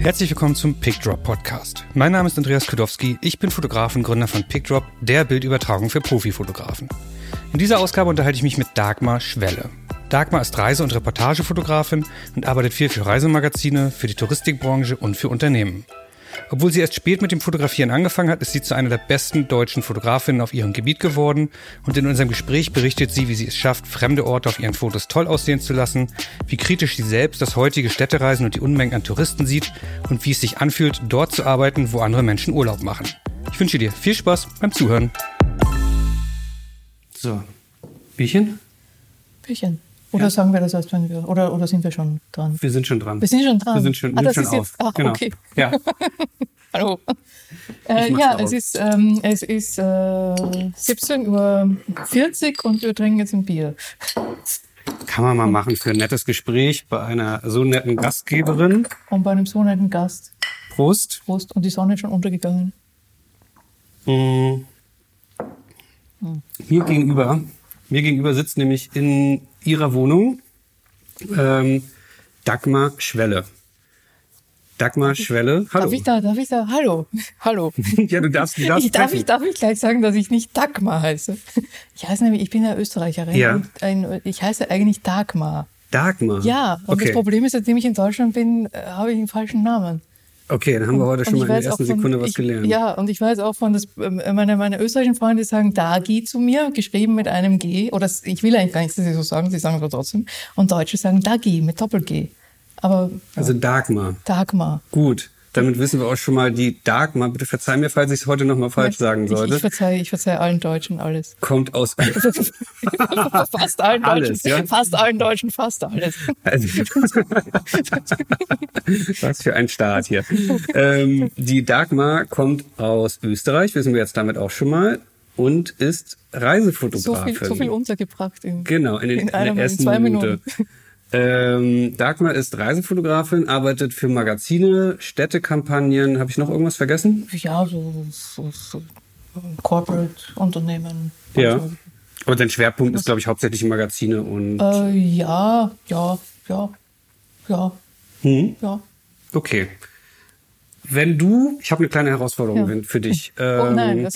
Herzlich willkommen zum PickDrop Podcast. Mein Name ist Andreas Kudowski, ich bin Fotograf und Gründer von PickDrop, der Bildübertragung für Profifotografen. In dieser Ausgabe unterhalte ich mich mit Dagmar Schwelle. Dagmar ist Reise- und Reportagefotografin und arbeitet viel für Reisemagazine, für die Touristikbranche und für Unternehmen. Obwohl sie erst spät mit dem Fotografieren angefangen hat, ist sie zu einer der besten deutschen Fotografinnen auf ihrem Gebiet geworden und in unserem Gespräch berichtet sie, wie sie es schafft, fremde Orte auf ihren Fotos toll aussehen zu lassen, wie kritisch sie selbst das heutige Städtereisen und die Unmengen an Touristen sieht und wie es sich anfühlt, dort zu arbeiten, wo andere Menschen Urlaub machen. Ich wünsche dir viel Spaß beim Zuhören. So, Bierchen? Bierchen. Oder ja. sagen wir das erst, wenn wir, oder, oder sind wir schon dran? Wir sind schon dran. Wir sind schon dran. Wir sind schon, ah, das schon ist jetzt, ah, genau. okay. Ja. Hallo. Äh, ja, es ist, ähm, es ist äh, 17.40 Uhr und wir trinken jetzt ein Bier. Kann man mal machen für ein nettes Gespräch bei einer so netten Gastgeberin. Und bei einem so netten Gast. Prost. Prost. Und die Sonne ist schon untergegangen. Mhm. Mir gegenüber, mir gegenüber sitzt nämlich in ihrer Wohnung ähm, Dagmar Schwelle. Dagmar Schwelle, hallo. Darf ich da, darf ich da, hallo, hallo. ja, du darfst, du darfst ich, darf, ich, darf ich gleich sagen, dass ich nicht Dagmar heiße? Ich heiße nämlich, ich bin ja Österreicherin ja. ein, ich heiße eigentlich Dagmar. Dagmar? Ja, und okay. das Problem ist, seitdem ich in Deutschland bin, äh, habe ich einen falschen Namen. Okay, dann haben wir heute schon mal in der ersten von, Sekunde was ich, gelernt. Ja, und ich weiß auch von, das, meine, meine österreichischen Freunde sagen Dagi zu mir, geschrieben mit einem G. Oder ich will eigentlich gar nicht, dass sie so sagen, sie sagen aber trotzdem. Und Deutsche sagen Dagi mit Doppel-G. Aber. Also Dagmar. Dagmar. Gut. Damit wissen wir auch schon mal die Dagmar. Bitte verzeih mir, falls ich es heute nochmal falsch sagen sollte. Ich, ich verzeihe, ich verzeihe allen Deutschen alles. Kommt aus. fast allen alles, Deutschen. Ja? Fast allen Deutschen, fast alles. Also, was für ein Start hier. Ähm, die Dagmar kommt aus Österreich, wissen wir jetzt damit auch schon mal. Und ist Reisefotografin. So viel, so viel untergebracht. In, genau, in, den, in, in der ersten zwei Minute. Minuten. Ähm, Dagmar ist Reisefotografin, arbeitet für Magazine, Städtekampagnen. Habe ich noch irgendwas vergessen? Ja, so, so, so Corporate-Unternehmen. Ja. So. Aber dein Schwerpunkt ist, glaube ich, hauptsächlich Magazine und. Äh, ja, ja, ja, ja. Hm? Ja. Okay. Wenn du, ich habe eine kleine Herausforderung Ja. für dich. Oh nein, Ähm, das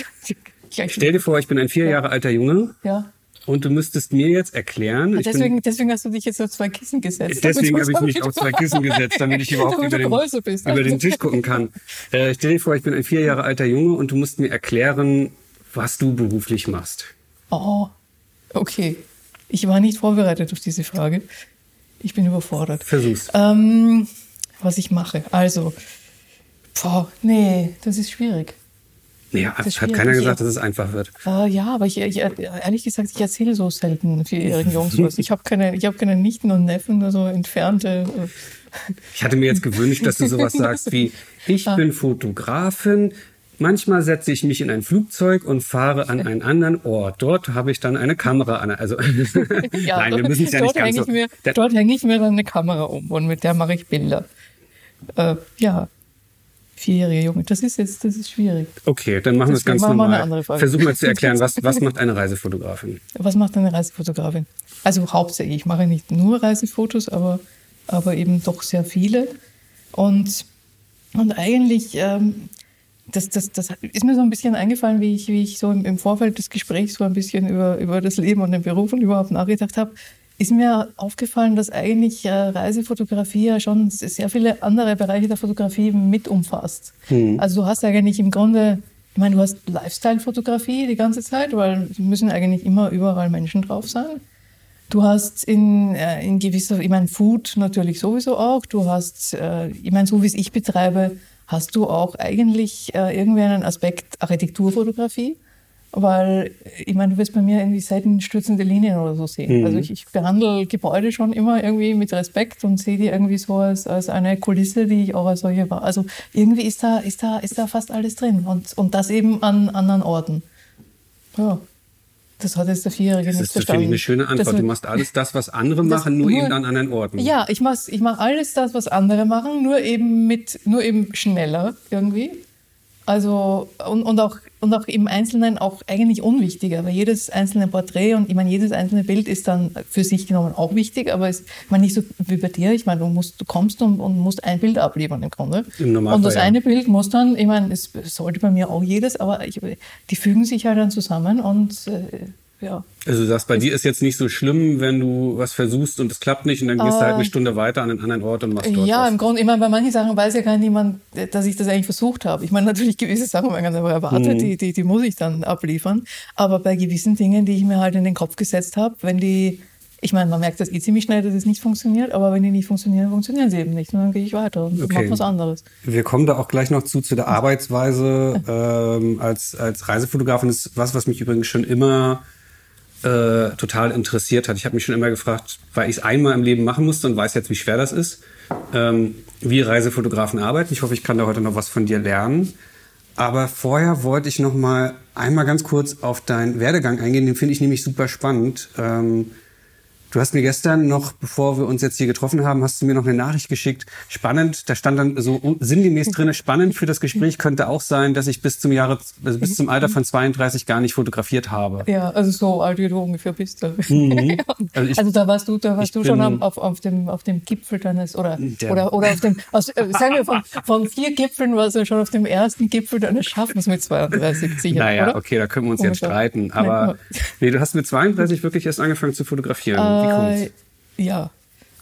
gleich. Stell dir vor, ich bin ein vier Jahre alter Junge Ja. Und du müsstest mir jetzt erklären. Deswegen, deswegen hast du dich jetzt auf zwei Kissen gesetzt. bin, deswegen habe ich mich auf zwei Kissen gesetzt, damit ich überhaupt damit über den, bist. über den Tisch gucken kann. Äh, stell dir vor, ich bin ein vier Jahre alter Junge und du musst mir erklären, was du beruflich machst. Oh, okay. Ich war nicht vorbereitet auf diese Frage. Ich bin überfordert. Versuch's. Ähm, was ich mache. Also, boah, nee, das ist schwierig. Ist hat schwierig. keiner gesagt, dass es einfach wird. Äh, ja, aber ich, ich, ehrlich gesagt, ich erzähle so selten vierjährigen Jungs was. Ich habe keine, ich habe keine Nichten und Neffen, nur so entfernte. äh, Ich hatte mir jetzt gewünscht, dass du sowas sagst wie, ich bin Fotografin, manchmal setze ich mich in ein Flugzeug und fahre an einen anderen Ort. Dort habe ich dann eine Kamera an. Also Ja, nein, wir müssen es ja nicht ganz so. ich mir, Dort hänge ich mir dann eine Kamera um und mit der mache ich Bilder. Äh, ja, vierjährige Junge, das ist jetzt, das ist schwierig. Okay, dann machen wir es ganz machen wir eine normal. andere Frage. Versuch mal zu erklären, was, was macht eine Reisefotografin? Was macht eine Reisefotografin? Also hauptsächlich, ich mache nicht nur Reisefotos, aber, aber eben doch sehr viele. Und, und eigentlich, ähm, das, das, das ist mir so ein bisschen eingefallen, wie ich, wie ich so im, im Vorfeld des Gesprächs so ein bisschen über, über das Leben und den Beruf und überhaupt nachgedacht habe, ist mir aufgefallen, dass eigentlich äh, Reisefotografie ja schon sehr viele andere Bereiche der Fotografie mit umfasst. Also du hast eigentlich im Grunde, ich meine, du hast Lifestyle-Fotografie die ganze Zeit, weil es müssen eigentlich immer überall Menschen drauf sein. Du hast in, äh, in gewisser, ich meine, Food natürlich sowieso auch. Du hast, äh, ich meine, so wie es ich betreibe, hast du auch eigentlich irgendwie einen Aspekt Architekturfotografie. Weil, ich meine, du wirst bei mir irgendwie selten stürzende Linien oder so sehen. Also ich, ich behandle Gebäude schon immer irgendwie mit Respekt und sehe die irgendwie so als, als eine Kulisse, die ich auch als solche war. Also irgendwie ist da, ist da, ist da fast alles drin. Und, und das eben an anderen Orten. Ja. Das hat jetzt der Vierjährige Das nicht ist, finde ich, verstanden. eine schöne Antwort. Das- Du machst alles das, was andere Das machen, nur, nur- eben an anderen Orten. ja, ich mache ich mach alles das, was andere machen, nur eben mit, nur eben schneller irgendwie. Also und, und, auch, und auch im Einzelnen auch eigentlich unwichtiger, weil jedes einzelne Porträt und ich meine, jedes einzelne Bild ist dann für sich genommen auch wichtig, aber es, ich meine, nicht so wie bei dir, ich meine, du, musst, du kommst und, und musst ein Bild abliefern im Grunde. Im und das ja. eine Bild muss dann, ich meine, es sollte bei mir auch jedes, aber ich, die fügen sich halt dann zusammen und äh, ja. Also du sagst, bei dir ist jetzt nicht so schlimm, wenn du was versuchst und es klappt nicht und dann gehst äh, du halt eine äh, Stunde weiter an einen anderen Ort und machst dort Ja, was. im Grunde, ich meine, bei manchen Sachen weiß ja gar niemand, dass ich das eigentlich versucht habe. Ich meine, natürlich gewisse Sachen werden ganz einfach erwartet, mhm. die, die, die muss ich dann abliefern. Aber bei gewissen Dingen, die ich mir halt in den Kopf gesetzt habe, wenn die ich meine, man merkt das eh ziemlich schnell, dass es nicht funktioniert, aber wenn die nicht funktionieren, funktionieren sie eben nicht. Und dann gehe ich weiter und okay. mache was anderes. Wir kommen da auch gleich noch zu, zu der Arbeitsweise ähm, als, als Reisefotografin. Das ist was, was mich übrigens schon immer äh, total interessiert hat. Ich habe mich schon immer gefragt, weil ich es einmal im Leben machen musste und weiß jetzt, wie schwer das ist, ähm, wie Reisefotografen arbeiten. Ich hoffe, ich kann da heute noch was von dir lernen. Aber vorher wollte ich noch mal einmal ganz kurz auf deinen Werdegang eingehen. Den finde ich nämlich super spannend. Ähm, Du hast mir gestern noch, bevor wir uns jetzt hier getroffen haben, hast du mir noch eine Nachricht geschickt. Spannend, da stand dann so sinngemäß drin, spannend für das Gespräch könnte auch sein, dass ich bis zum Jahre, also bis zum Alter von 32 gar nicht fotografiert habe. Ja, also so alt wie du ungefähr bist. Mhm. Also, ich, also, da warst du, da warst du schon auf, auf, dem, auf dem Gipfel deines, oder, oder, oder auf dem, aus, äh, sagen wir von, von vier Gipfeln warst du schon auf dem ersten Gipfel deines Schaffens mit 32 sicher, Naja, oder? okay, da können wir uns Ungefähr. jetzt streiten. Aber nee, du hast mit 32 wirklich erst angefangen zu fotografieren. Äh, ja.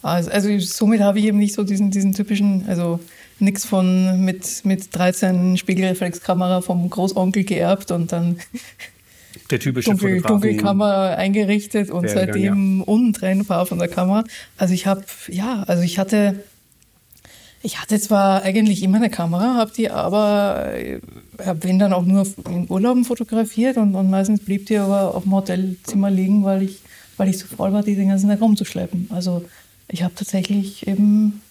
Also, also somit habe ich eben nicht so diesen, diesen typischen, also nichts von mit, mit 13 Spiegelreflexkamera vom Großonkel geerbt und dann der typische Dunkel, Dunkelkamera eingerichtet und seitdem ja. untrennbar von der Kamera. Also ich habe, ja, also ich hatte, ich hatte zwar eigentlich immer eine Kamera, habe die aber, habe wenn dann auch nur in Urlauben fotografiert und, und meistens blieb die aber auf dem Hotelzimmer liegen, weil ich weil ich so voll war, die den ganzen Tag rumzuschleppen. Also ich habe tatsächlich eben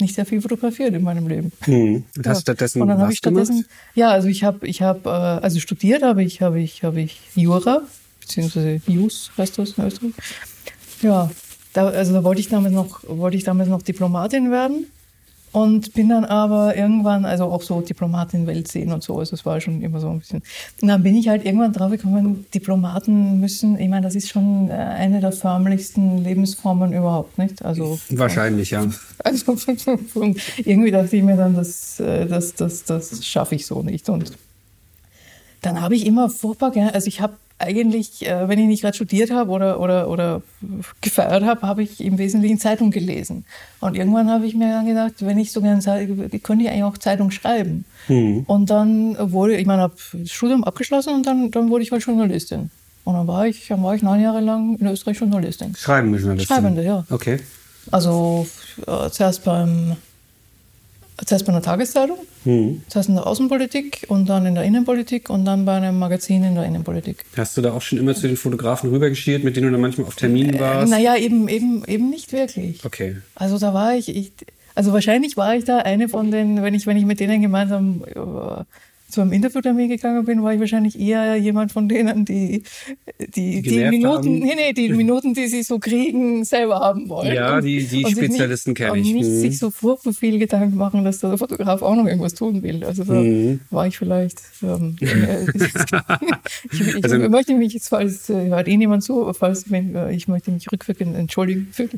nicht sehr viel fotografiert in meinem Leben. Hm. Und hast ja. stattdessen und dann was ich stattdessen, gemacht? Ja, also ich habe, ich habe, äh, also studiert habe ich, habe ich, habe ich Jura beziehungsweise Jus heißt das in Österreich. Ja, da, also da wollte ich damals noch, wollte ich damals noch Diplomatin werden. Und bin dann aber irgendwann, also auch so Diplomatin Welt sehen und so, also es war schon immer so ein bisschen. Und dann bin ich halt irgendwann drauf gekommen, Diplomaten müssen, ich meine, das ist schon äh, eine der förmlichsten Lebensformen überhaupt, nicht? Also wahrscheinlich, ja. Also irgendwie dachte ich mir dann, das, äh, das, das, das schaffe ich so nicht. Und dann habe ich immer furchtbar gerne, also ich habe eigentlich, äh, wenn ich nicht gerade studiert habe oder, oder, oder gefeiert habe, habe ich im Wesentlichen Zeitung gelesen. Und irgendwann habe ich mir dann gedacht, wenn ich so gerne könnte ich eigentlich auch Zeitung schreiben. Mhm. Und dann wurde, ich meine, habe das Studium abgeschlossen und dann, dann wurde ich halt Journalistin. Und dann war ich, dann war ich neun Jahre lang in Österreich Journalistin. Schreibende Journalistin? Schreibende, ja. Okay. Also äh, zuerst beim Zuerst bei einer Tageszeitung, mhm. zuerst in der Außenpolitik und dann in der Innenpolitik und dann bei einem Magazin in der Innenpolitik. Hast du da auch schon immer zu den Fotografen rübergeschielt, mit denen du dann manchmal auf Terminen äh, warst? Äh, naja, eben, eben, eben nicht wirklich. Okay. Also da war ich, ich, also wahrscheinlich war ich da eine von den, wenn ich, wenn ich mit denen gemeinsam zu einem Interviewtermin gegangen bin, war ich wahrscheinlich eher jemand von denen, die die, die, die Minuten, nee, nee, die Minuten, die sie so kriegen, selber haben wollen. Ja, die, die Spezialisten kenne ich. Und nicht mhm. sich so furchtbar viel Gedanken machen, dass der Fotograf auch noch irgendwas tun will. Also da mhm. war ich vielleicht. Ähm, äh, ich, ich, also, möchte mich jetzt, falls äh, hört eh niemand zu, falls wenn, äh, ich möchte mich rückwirkend entschuldigen. Für,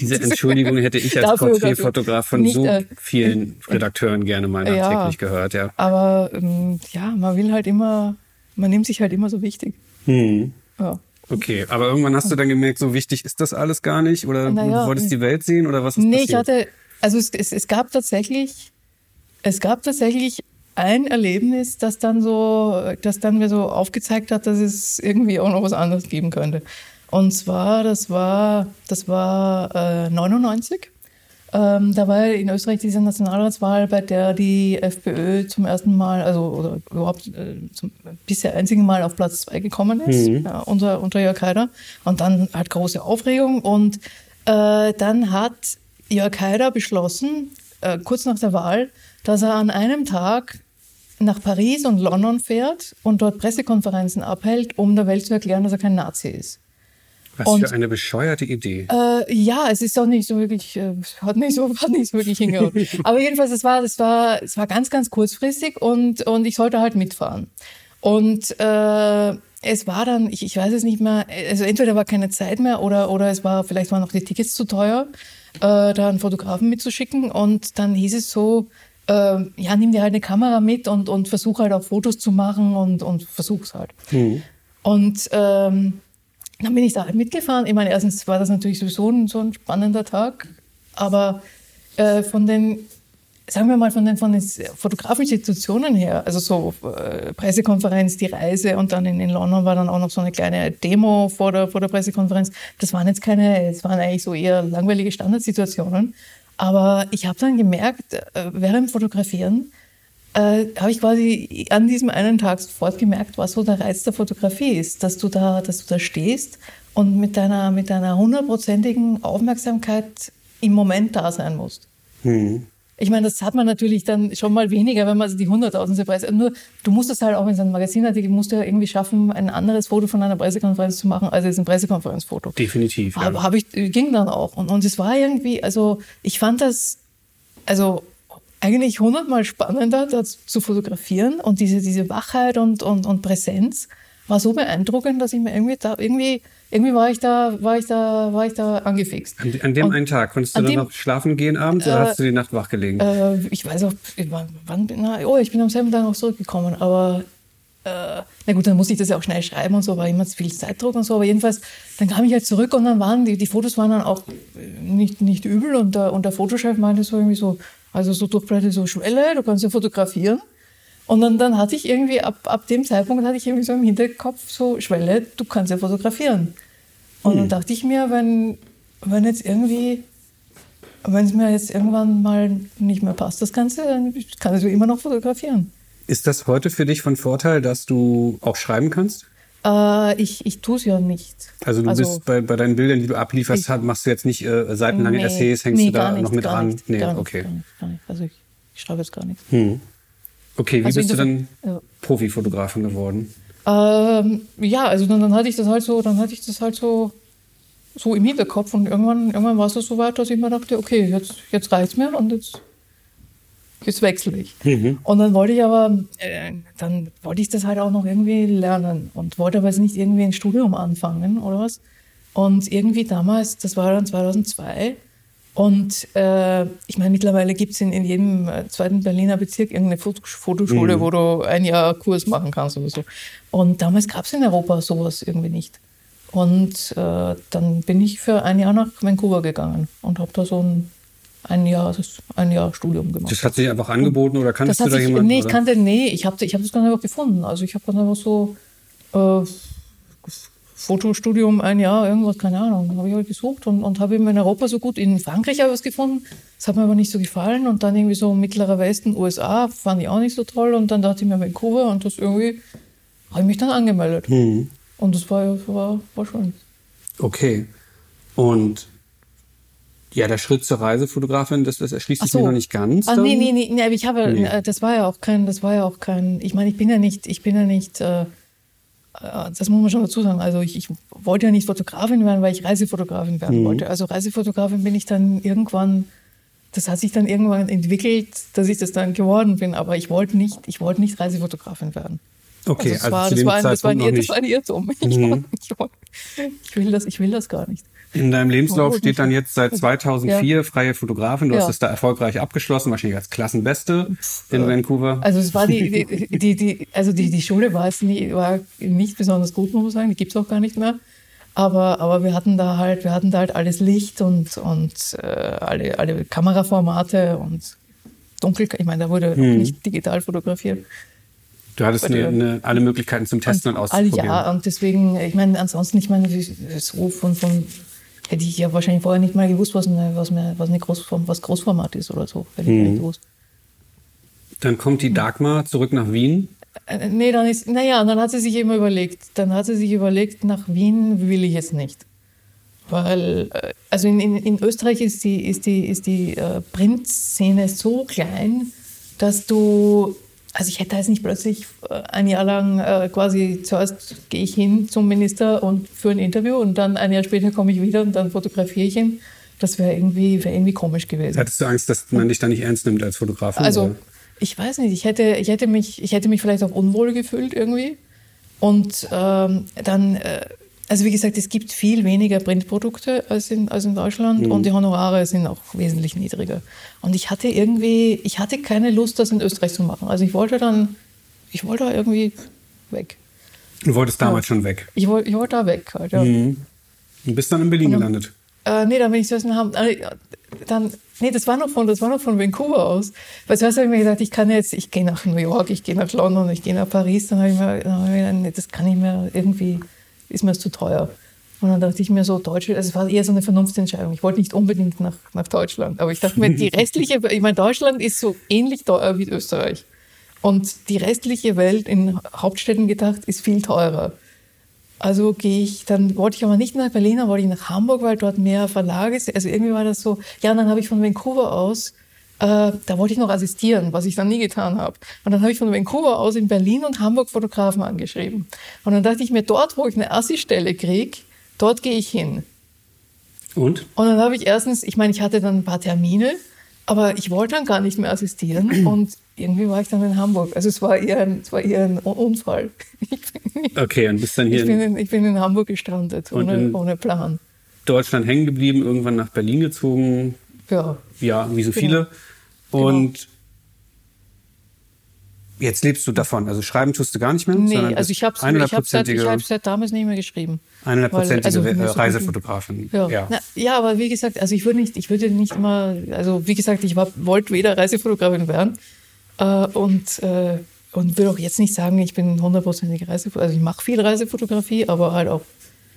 diese Entschuldigung hätte ich als Porträtfotograf von nicht, so äh, vielen Redakteuren gerne mal nachträglich ja, gehört, ja. Aber ähm, ja, man will halt immer, man nimmt sich halt immer so wichtig. Hm. Ja. Okay, aber irgendwann hast du dann gemerkt, so wichtig ist das alles gar nicht? Oder naja, du wolltest die Welt sehen oder was ist nee, passiert? ich hatte, also es, es, es gab tatsächlich, es gab tatsächlich ein Erlebnis, das dann so, das dann mir so aufgezeigt hat, dass es irgendwie auch noch was anderes geben könnte. Und zwar, das war, das war äh, 99. Ähm, da war in Österreich diese Nationalratswahl, bei der die FPÖ zum ersten Mal, also oder überhaupt äh, zum bisher einzigen Mal auf Platz zwei gekommen ist, mhm. ja, unter, unter Jörg Haider. Und dann halt große Aufregung. Und äh, dann hat Jörg Haider beschlossen, äh, kurz nach der Wahl, dass er an einem Tag nach Paris und London fährt und dort Pressekonferenzen abhält, um der Welt zu erklären, dass er kein Nazi ist. Was und, für eine bescheuerte Idee. Äh, ja, es ist auch nicht so wirklich, äh, hat nicht so, hat nicht so wirklich hingehauen. Aber jedenfalls, es war, es war, es war ganz, ganz kurzfristig und, und ich sollte halt mitfahren. Und äh, es war dann, ich, ich weiß es nicht mehr, also entweder war keine Zeit mehr oder, oder es war, vielleicht waren auch die Tickets zu teuer, äh, da einen Fotografen mitzuschicken. Und dann hieß es so, äh, ja, nimm dir halt eine Kamera mit und, und versuch halt auch Fotos zu machen und, und versuch's halt. Mhm. Und ähm, dann bin ich da halt mitgefahren. Ich meine, erstens war das natürlich sowieso ein, so ein spannender Tag, aber äh, von den, sagen wir mal, von den, von den fotografischen Institutionen her, also so äh, Pressekonferenz, die Reise und dann in, in London war dann auch noch so eine kleine Demo vor der, vor der Pressekonferenz. Das waren jetzt keine, es waren eigentlich so eher langweilige Standardsituationen. Aber ich habe dann gemerkt, äh, während Fotografieren, äh, habe ich quasi an diesem einen Tag sofort gemerkt, was so der Reiz der Fotografie ist, dass du da, dass du da stehst und mit deiner, mit deiner hundertprozentigen Aufmerksamkeit im Moment da sein musst. Mhm. Ich meine, das hat man natürlich dann schon mal weniger, wenn man also die hunderttausendste Preise. Nur du musst es halt auch in so einem Magazinartikel musst du ja irgendwie schaffen, ein anderes Foto von einer Pressekonferenz zu machen, als jetzt ein Pressekonferenzfoto. Definitiv. Ja. Habe ich ging dann auch und und es war irgendwie, also ich fand das, also eigentlich hundertmal spannender, das zu fotografieren und diese, diese Wachheit und, und, und Präsenz war so beeindruckend, dass ich mir irgendwie da, irgendwie, irgendwie war ich da, war ich da, war ich da angefixt. An, an dem und einen Tag, konntest du dann dem, noch schlafen gehen abends oder äh, hast du die Nacht wach gelegen? Äh, ich weiß auch, wann, na, oh, ich bin am selben Tag noch zurückgekommen, aber äh, na gut, dann muss ich das ja auch schnell schreiben und so, war immer viel Zeitdruck und so, aber jedenfalls, dann kam ich halt zurück und dann waren die, die Fotos waren dann auch nicht, nicht übel und der, und der Fotochef meinte so irgendwie so, also so durchbreite so Schwelle, du kannst ja fotografieren. Und dann, dann hatte ich irgendwie, ab, ab dem Zeitpunkt hatte ich irgendwie so im Hinterkopf so Schwelle, du kannst ja fotografieren. Und hm. dann dachte ich mir, wenn, wenn jetzt irgendwie, wenn es mir jetzt irgendwann mal nicht mehr passt, das Ganze, dann kann ich immer noch fotografieren. Ist das heute für dich von Vorteil, dass du auch schreiben kannst? Äh, ich ich tue es ja nicht. Also du also, bist bei, bei deinen Bildern, die du ablieferst, ich, machst du jetzt nicht äh, seitenlange nee, Essays, hängst nee, du da nicht, noch mit dran? Nicht, nee, gar okay. Nicht, gar nicht, Also ich, ich schreibe jetzt gar nichts. Hm. Okay, wie also bist du dann ja. Profifotografin geworden? Ähm, ja, also dann, dann hatte ich das halt so, dann hatte ich das halt so so im Hinterkopf und irgendwann, irgendwann war es so weit, dass ich mir dachte, okay, jetzt, jetzt reicht's mir und jetzt jetzt wechsle ich. Mhm. Und dann wollte ich aber, äh, dann wollte ich das halt auch noch irgendwie lernen und wollte aber jetzt nicht irgendwie ein Studium anfangen oder was. Und irgendwie damals, das war dann 2002, und äh, ich meine, mittlerweile gibt es in, in jedem äh, zweiten Berliner Bezirk irgendeine Fotoschule, mhm. wo du ein Jahr Kurs machen kannst oder so. Und damals gab es in Europa sowas irgendwie nicht. Und äh, dann bin ich für ein Jahr nach Vancouver gegangen und habe da so ein ein Jahr, ein Jahr Studium gemacht. Das hat sich einfach angeboten oder kannst du da sich, jemanden? Nee, ich kannte, nee, ich habe ich hab das ganz einfach gefunden. Also ich habe dann einfach so äh, Fotostudium ein Jahr, irgendwas, keine Ahnung, habe ich halt gesucht und, und habe eben in Europa so gut, in Frankreich habe ich was gefunden, das hat mir aber nicht so gefallen und dann irgendwie so mittlerer Westen, USA, fand ich auch nicht so toll und dann dachte ich mir Vancouver und das irgendwie, habe ich mich dann angemeldet. Mhm. Und das war, war, war schön. Okay. Und ja, der Schritt zur Reisefotografin, das, das erschließt sich so. mir noch nicht ganz. Ah, nee, nee, nee, nee, ich habe, nee. Äh, das war ja auch kein, das war ja auch kein, ich meine, ich bin ja nicht, ich bin ja nicht, äh, äh, das muss man schon dazu sagen, also ich, ich wollte ja nicht Fotografin werden, weil ich Reisefotografin werden mhm. wollte. Also Reisefotografin bin ich dann irgendwann, das hat sich dann irgendwann entwickelt, dass ich das dann geworden bin, aber ich wollte nicht, ich wollte nicht Reisefotografin werden. Okay, also, das, also war, das, war, das, war ein, das war ein Irrtum. Mhm. Ich, ich, will das, ich will das gar nicht. In deinem Lebenslauf steht dann jetzt seit 2004 ja. freie Fotografin. Du ja. hast es da erfolgreich abgeschlossen, wahrscheinlich als Klassenbeste in Vancouver. Also es war die, die, die, die also die, die Schule war, es nie, war nicht besonders gut, muss man sagen. Die gibt's auch gar nicht mehr. Aber, aber wir hatten da halt, wir hatten da halt alles Licht und, und äh, alle, alle Kameraformate und dunkel. Ich meine, da wurde hm. nicht digital fotografiert. Du hattest eine, eine, alle Möglichkeiten zum Testen und, und auszuprobieren. Ja, und deswegen, ich meine, ansonsten, ich meine, so von, von hätte ich ja wahrscheinlich vorher nicht mal gewusst, was, eine, was, eine, was, eine Großform, was Großformat ist oder so. Hätte ich mhm. nicht gewusst. Dann kommt die Dagmar zurück nach Wien. Äh, nee, dann ist, naja, dann hat sie sich immer überlegt, dann hat sie sich überlegt, nach Wien will ich jetzt nicht. Weil, äh, also in, in, in Österreich ist die, ist die, ist die äh, Printszene so klein, dass du also ich hätte jetzt nicht plötzlich äh, ein Jahr lang äh, quasi zuerst gehe ich hin zum Minister und für ein Interview und dann ein Jahr später komme ich wieder und dann fotografiere ich ihn. Das wäre irgendwie, wär irgendwie komisch gewesen. Hattest du Angst, dass man dich da nicht ernst nimmt als Fotografin? Also oder? ich weiß nicht, ich hätte, ich hätte, mich, ich hätte mich vielleicht auch unwohl gefühlt irgendwie. Und ähm, dann, äh, also wie gesagt, es gibt viel weniger Printprodukte als in, als in Deutschland und die Honorare sind auch wesentlich niedriger. Und ich hatte irgendwie, ich hatte keine Lust, das in Österreich zu machen. Also ich wollte dann, ich wollte da irgendwie weg. Du wolltest damals schon weg. Ich wollte, ich wollte da weg halt, ja. Und bist dann in Berlin gelandet. Äh, nee, dann bin ich zuerst Hamburg. Äh, dann, nee, das war noch von, das war noch von Vancouver aus. Weil zuerst habe ich mir gedacht, ich kann jetzt, ich gehe nach New York, ich gehe nach London, ich gehe nach Paris. Dann habe ich mir, dann habe ich mir gedacht, nee, das kann ich mir irgendwie, ist mir das zu teuer. Und dann dachte ich mir so, Deutschland, also es war eher so eine Vernunftsentscheidung. Ich wollte nicht unbedingt nach, nach Deutschland. Aber ich dachte mir, die restliche, ich meine, Deutschland ist so ähnlich teuer wie Österreich. Und die restliche Welt in Hauptstädten gedacht ist viel teurer. Also gehe ich, dann wollte ich aber nicht nach Berlin, dann wollte ich nach Hamburg, weil dort mehr Verlage sind. Also irgendwie war das so. Ja, und dann habe ich von Vancouver aus, äh, da wollte ich noch assistieren, was ich dann nie getan habe. Und dann habe ich von Vancouver aus in Berlin und Hamburg Fotografen angeschrieben. Und dann dachte ich mir, dort, wo ich eine Assi-Stelle kriege, dort gehe ich hin. Und? Und dann habe ich erstens, ich meine, ich hatte dann ein paar Termine, aber ich wollte dann gar nicht mehr assistieren. Und irgendwie war ich dann in Hamburg. Also es war eher ein, es war eher ein Unfall. Okay, und bist dann hier ich bin, in ich bin in Hamburg gestrandet, ohne, ohne Plan. Deutschland hängen geblieben, irgendwann nach Berlin gezogen. Ja. Ja, wie so Genau. viele. Und jetzt lebst du davon. Also schreiben tust du gar nicht mehr? Nee, also ich habe ich hab's seit, ich 100%ige seit damals nicht mehr geschrieben. 100%ige also, Reisefotografin. Ja. Ja. Na, ja, aber wie gesagt, also ich würde nicht, ich würde nicht immer, also wie gesagt, ich wollte weder Reisefotografin werden äh, und, äh, und will auch jetzt nicht sagen, ich bin hundertprozentige Reisefotografin. Also ich mache viel Reisefotografie, aber halt auch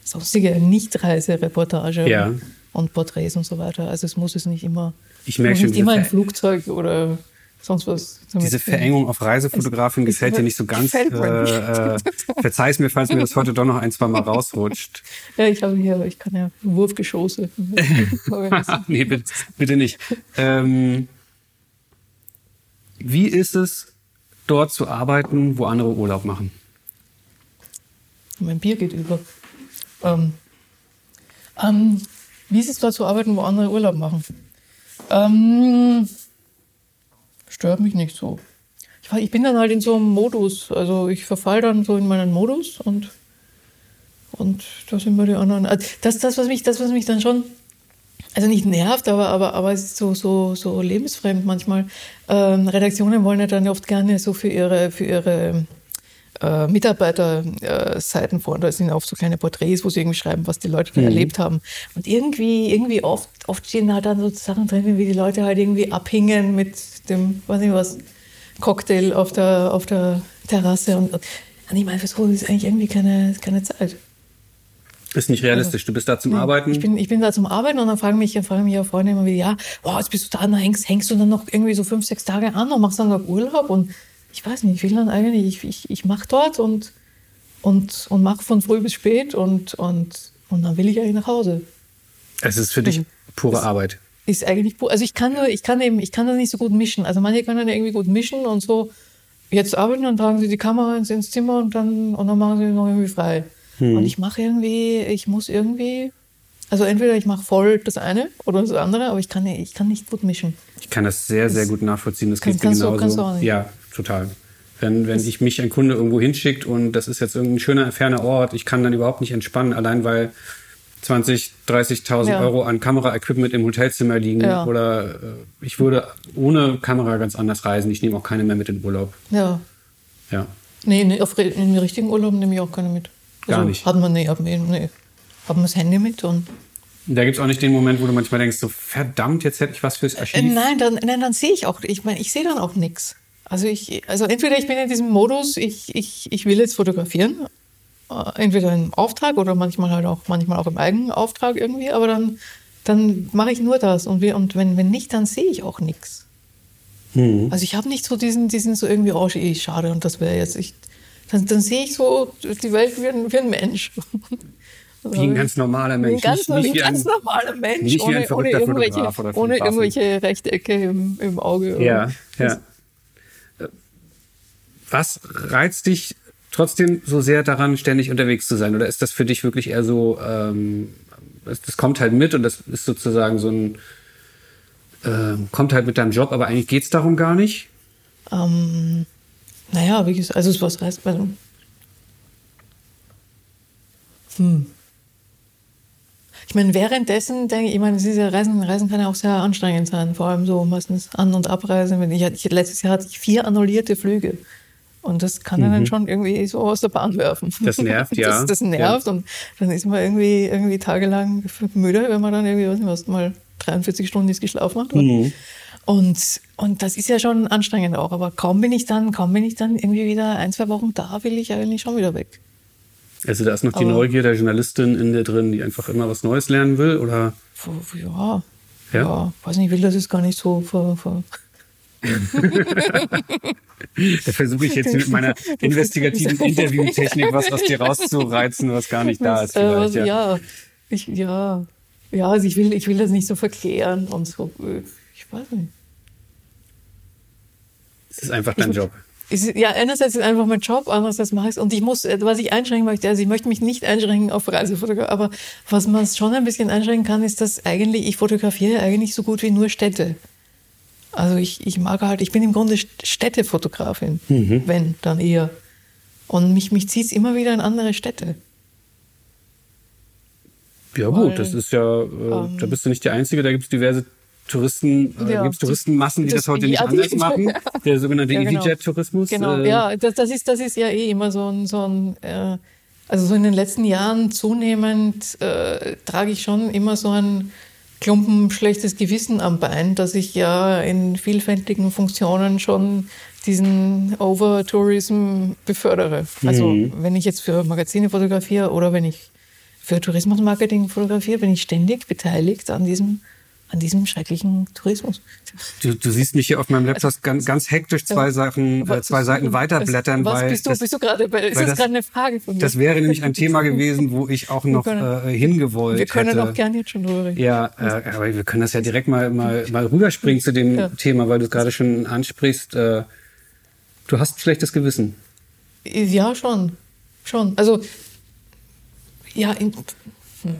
sonstige Nicht-Reisereportage Ja. und Porträts und so weiter. Also es muss es nicht immer, Ich merke schon, immer ein Ver- Flugzeug oder sonst was. Diese Verengung auf Reisefotografin Es- gefällt es- dir nicht so ganz. gefällt mir nicht. Äh, äh, verzeih's mir, falls mir das heute doch noch ein, zwei Mal rausrutscht. Ja, ich habe hier, ich kann ja Wurfgeschosse. nee, bitte, bitte nicht. Ähm, wie ist es, dort zu arbeiten, wo andere Urlaub machen? mein Bier geht über. Ähm, ähm, wie ist es dort zu arbeiten, wo andere Urlaub machen? Ähm, stört mich nicht so. Ich, ich bin dann halt in so einem Modus. Also ich verfall dann so in meinen Modus und, und da sind wir die anderen. Also Das, das, was mich, das, was mich dann schon also nicht nervt, aber, aber, aber es ist so, so, so lebensfremd manchmal. Ähm, Redaktionen wollen ja dann oft gerne so für ihre, für ihre äh, Mitarbeiterseiten äh, Seiten vor. Da sind oft so kleine Porträts, wo sie irgendwie schreiben, was die Leute da erlebt haben. Und irgendwie, irgendwie oft, oft stehen halt dann so Sachen drin, wie die Leute halt irgendwie abhingen mit dem, weiß nicht was, Cocktail auf der, auf der Terrasse. Und, und ich meine, für so ist eigentlich irgendwie keine, keine Zeit. Ist nicht realistisch. Du bist da zum Arbeiten. Ich bin, ich bin da zum Arbeiten und dann fragen mich, fragen mich auch Freunde immer wieder, ja, boah, jetzt bist du da, dann hängst, hängst du dann noch irgendwie so fünf, sechs Tage an und machst dann noch Urlaub und ich weiß nicht, ich will dann eigentlich, ich, ich, ich mache dort und, und, und mache von früh bis spät und, und, und dann will ich eigentlich nach Hause. es ist für dich Mhm. pure Arbeit. Ist eigentlich, pu- also ich kann nur, ich kann eben, ich kann das nicht so gut mischen. Also manche können irgendwie gut mischen und so, jetzt arbeiten, dann tragen sie die Kamera ins, ins Zimmer und dann, und dann machen sie noch irgendwie frei. Und ich mache irgendwie, ich muss irgendwie, also entweder ich mache voll das eine oder das andere, aber ich kann, nicht- ich kann nicht gut mischen. Ich kann das sehr, sehr gut nachvollziehen. Das Kann- geht mir genauso. kannst du auch nicht. Ja, total. Wenn, wenn ich mich ein Kunde irgendwo hinschickt und das ist jetzt irgendein schöner, ferner Ort, ich kann dann überhaupt nicht entspannen, allein weil 20, 30.000 Ja. Euro an Kameraequipment im Hotelzimmer liegen. Ja. Oder äh, ich würde ohne Kamera ganz anders reisen. Ich nehme auch keine mehr mit in Urlaub. Ja. Ja. Nee, nee auf in den richtigen Urlaub nehme ich auch keine mit. Also Gar nicht. Hat man, nee, hat man, nee. Hat man das Handy mit und Da gibt es auch nicht den Moment, wo du manchmal denkst, so verdammt, jetzt hätte ich was fürs Archiv. Äh, nein, dann, nein, dann sehe ich auch, ich meine, ich sehe dann auch nichts. Also ich, also entweder ich bin in diesem Modus, ich, ich, ich will jetzt fotografieren, äh, entweder im Auftrag oder manchmal halt auch, manchmal auch im eigenen Auftrag irgendwie, aber dann, dann mache ich nur das und, wir, und wenn, wenn nicht, dann sehe ich auch nichts. Mhm. Also ich habe nicht so diesen, diesen so irgendwie, oh, eh, schade und das wäre jetzt, ich, dann, dann sehe ich so die Welt wie ein, wie ein Mensch. Wie ein ganz normaler Mensch. Ein ganz, nicht, nicht ein ganz normaler Mensch, ohne, ohne irgendwelche, ohne irgendwelche Rechtecke im, im Auge. Ja, ja. Was reizt dich trotzdem so sehr daran, ständig unterwegs zu sein? Oder ist das für dich wirklich eher so, ähm, das, kommt halt mit und das ist sozusagen so ein, äh, kommt halt mit deinem Job, aber eigentlich geht's darum gar nicht? Ähm, naja, wie gesagt, also was heißt, also, hm. Ich meine, währenddessen denke ich, ich meine, diese Reisen, Reisen kann ja auch sehr anstrengend sein, vor allem so meistens An- und Abreisen. Ich, ich, letztes Jahr hatte ich vier annullierte Flüge. Und das kann mhm. dann schon irgendwie so aus der Bahn werfen. Das nervt, ja. Das, das nervt ja. und dann ist man irgendwie, irgendwie tagelang müde, wenn man dann irgendwie, weiß nicht was, mal 43 Stunden nicht geschlafen hat. Mhm. Und, und das ist ja schon anstrengend auch. Aber kaum bin ich dann, kaum bin ich dann irgendwie wieder ein, zwei Wochen da, will ich eigentlich schon wieder weg. Also da ist noch die Neugier der Journalistin in dir drin, die einfach immer was Neues lernen will, oder? Ja, ja, ja weiß nicht, ich will das jetzt gar nicht so ver, ver da versuche ich jetzt mit meiner investigativen Interviewtechnik was aus dir rauszureizen, was gar nicht da ist. Äh, ja. ja, ich, ja, ja, also ich will, ich will das nicht so verklären und so. Ich weiß nicht. Es ist einfach dein ich, Job. Ist, ja, einerseits ist es einfach mein Job, andererseits mache ich es. Und ich muss, äh, was ich einschränken möchte, also ich möchte mich nicht einschränken auf Reisefotografie, aber was man schon ein bisschen einschränken kann, ist, dass eigentlich, ich fotografiere eigentlich so gut wie nur Städte. Also ich, ich mag halt, ich bin im Grunde Städtefotografin, mhm. wenn, dann eher. Und mich, mich zieht es immer wieder in andere Städte. Ja Weil, gut, das ist ja, äh, ähm, da bist du nicht die Einzige, da gibt es diverse Touristen, äh, ja, gibt es Touristenmassen, die das, das heute nicht anders machen. Der sogenannte ja, genau. EasyJet-Tourismus. Genau, äh, ja, das, das, ist, das ist ja eh immer so ein, so ein äh, also so in den letzten Jahren zunehmend äh, trage ich schon immer so ein Klumpen schlechtes Gewissen am Bein, dass ich ja in vielfältigen Funktionen schon diesen Over-Tourism befördere. Also mhm. wenn ich jetzt für Magazine fotografiere oder wenn ich für Tourismusmarketing fotografiere, bin ich ständig beteiligt an diesem an diesem schrecklichen Tourismus. Du, du siehst mich hier auf meinem Laptop ganz, ganz hektisch zwei Sachen, äh, zwei Seiten weiterblättern. Was weil bist du, das, bist du gerade, bei, ist das, das gerade eine Frage von mir? Das wäre nämlich ein Thema gewesen, wo ich auch noch können, äh, hingewollt hätte. Wir können hätte. auch gerne jetzt schon drüber reden. Ja, äh, aber wir können das ja direkt mal, mal, mal rüberspringen zu dem ja. Thema, weil du es gerade schon ansprichst. Äh, du hast schlechtes Gewissen. Ja, schon. Schon. Also, ja, in, hm.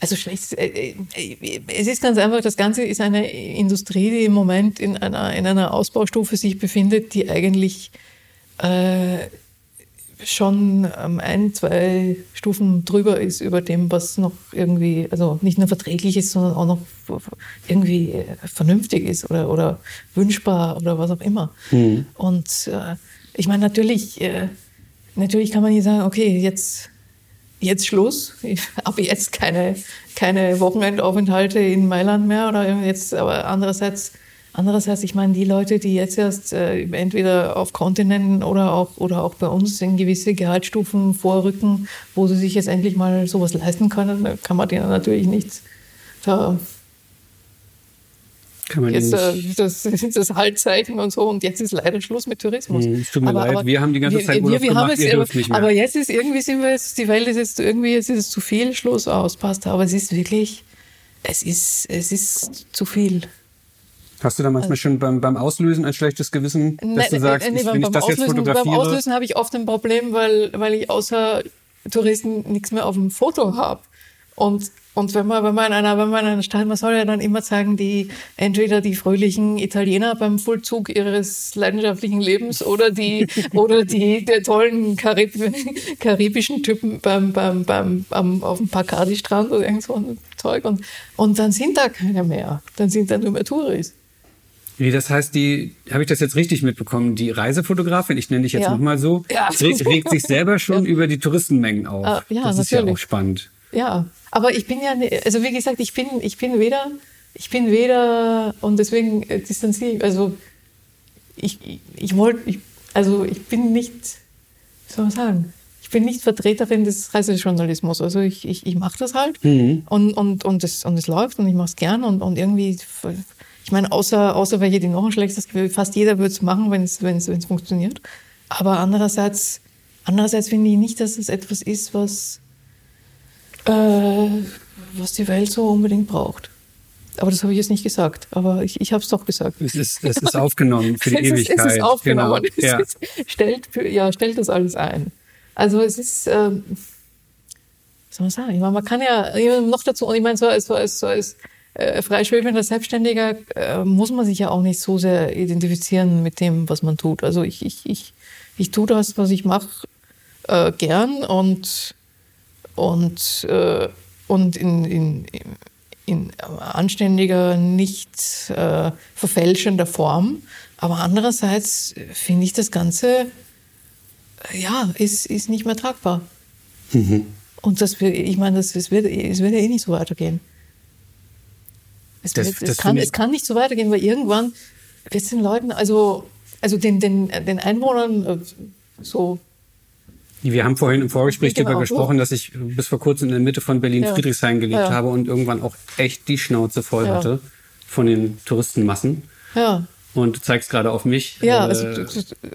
Also schlecht, äh, äh, es ist ganz einfach, das Ganze ist eine Industrie, die im Moment in einer, in einer Ausbaustufe sich befindet, die eigentlich äh, schon ähm, ein, zwei Stufen drüber ist über dem, was noch irgendwie, also nicht nur verträglich ist, sondern auch noch irgendwie äh, vernünftig ist oder, oder wünschbar oder was auch immer. Mhm. Und äh, ich meine, natürlich, äh, natürlich kann man hier sagen, okay, jetzt jetzt Schluss. Ich habe jetzt keine, keine Wochenendaufenthalte in Mailand mehr oder jetzt, aber andererseits, andererseits, ich meine, die Leute, die jetzt erst äh, entweder auf Kontinenten oder auch, oder auch bei uns in gewisse Gehaltsstufen vorrücken, wo sie sich jetzt endlich mal sowas leisten können, kann man denen natürlich nichts da kann man jetzt, äh, das, das Haltzeichen und so und jetzt ist leider Schluss mit Tourismus. Hm, es tut mir aber, leid, aber wir haben die ganze wir, Zeit Urlaub wir, wir gemacht, haben es, aber, nicht mehr. aber jetzt ist irgendwie sind wir jetzt, die Welt ist jetzt irgendwie, jetzt ist es zu viel, Schluss aus, passt. Aber es ist wirklich, es ist, es ist zu viel. Hast du da manchmal also, schon beim, beim Auslösen ein schlechtes Gewissen, dass ne, du sagst, nee, nee, wenn ich das Auslösen, jetzt fotografiere? Beim Auslösen habe ich oft ein Problem, weil, weil ich außer Touristen nichts mehr auf dem Foto habe. Und und wenn man, wenn man in einer, wenn man in einer Stadt, man soll ja dann immer sagen, die, entweder die fröhlichen Italiener beim Vollzug ihres leidenschaftlichen Lebens oder die, oder die, der tollen Karib, karibischen Typen beim, beim, beim, am, auf dem Bacardi-Strand oder irgend so ein Zeug. Und, und dann sind da keine mehr. Dann sind da nur mehr Touris. Wie, das heißt, die, habe ich das jetzt richtig mitbekommen, die Reisefotografin, ich nenne dich jetzt ja. nochmal so, ja. regt, regt sich selber schon ja. über die Touristenmengen auf. Ah, ja, das natürlich. ist ja auch spannend. Ja, aber ich bin ja, ne, also wie gesagt, ich bin, ich bin weder, ich bin weder, und deswegen äh, distanziere ich, also ich, ich, ich wollte, also ich bin nicht, wie soll man sagen, ich bin nicht Vertreterin des Reisejournalismus. Also ich, ich, ich mache das halt mhm. und, und, und, es, und es läuft und ich mache es gern und, und irgendwie, ich meine, außer, außer welche, die noch ein schlechtes Gefühl, fast jeder würde es machen, wenn es, wenn es, wenn es funktioniert. Aber andererseits, andererseits finde ich nicht, dass es etwas ist, was, äh, was die Welt so unbedingt braucht. Aber das habe ich jetzt nicht gesagt. Aber ich, ich habe es doch gesagt. Es ist, es ist aufgenommen für die es Ewigkeit. Ist, es ist aufgenommen. Genau. Ja. ist, stellt, ja, stellt das alles ein. Also es ist, ähm, was soll man sagen? Ich meine, man kann ja noch dazu, und ich meine, so als, so als, so als äh, freischwebender Selbstständiger äh, muss man sich ja auch nicht so sehr identifizieren mit dem, was man tut. Also ich, ich, ich, ich tue das, was ich mache, äh, gern und, und, äh, und in, in, in anständiger, nicht äh, verfälschender Form. Aber andererseits finde ich das Ganze, äh, ja, ist, ist nicht mehr tragbar. Und das, ich meine, das, es, wird, es wird ja eh nicht so weitergehen. Es, Das- wird, das es, kann, es kann nicht so weitergehen, weil irgendwann wird es den Leuten, also, also den, den, den Einwohnern äh, so Wir haben vorhin im Vorgespräch darüber gesprochen, dass ich bis vor kurzem in der Mitte von Berlin-Friedrichshain gelebt Ja. habe und irgendwann auch echt die Schnauze voll Ja. hatte von den Touristenmassen. Ja, Und du zeigst gerade auf mich. ja, Äh, also,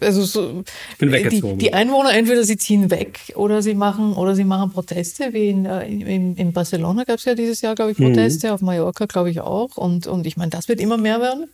also so, bin die, weggezogen. die Einwohner entweder sie ziehen weg oder sie machen oder sie machen Proteste, wie in, äh, in, in Barcelona gab es ja dieses Jahr, glaube ich, Proteste, auf Mallorca, glaube ich, auch. Und, und ich meine, das wird immer mehr werden.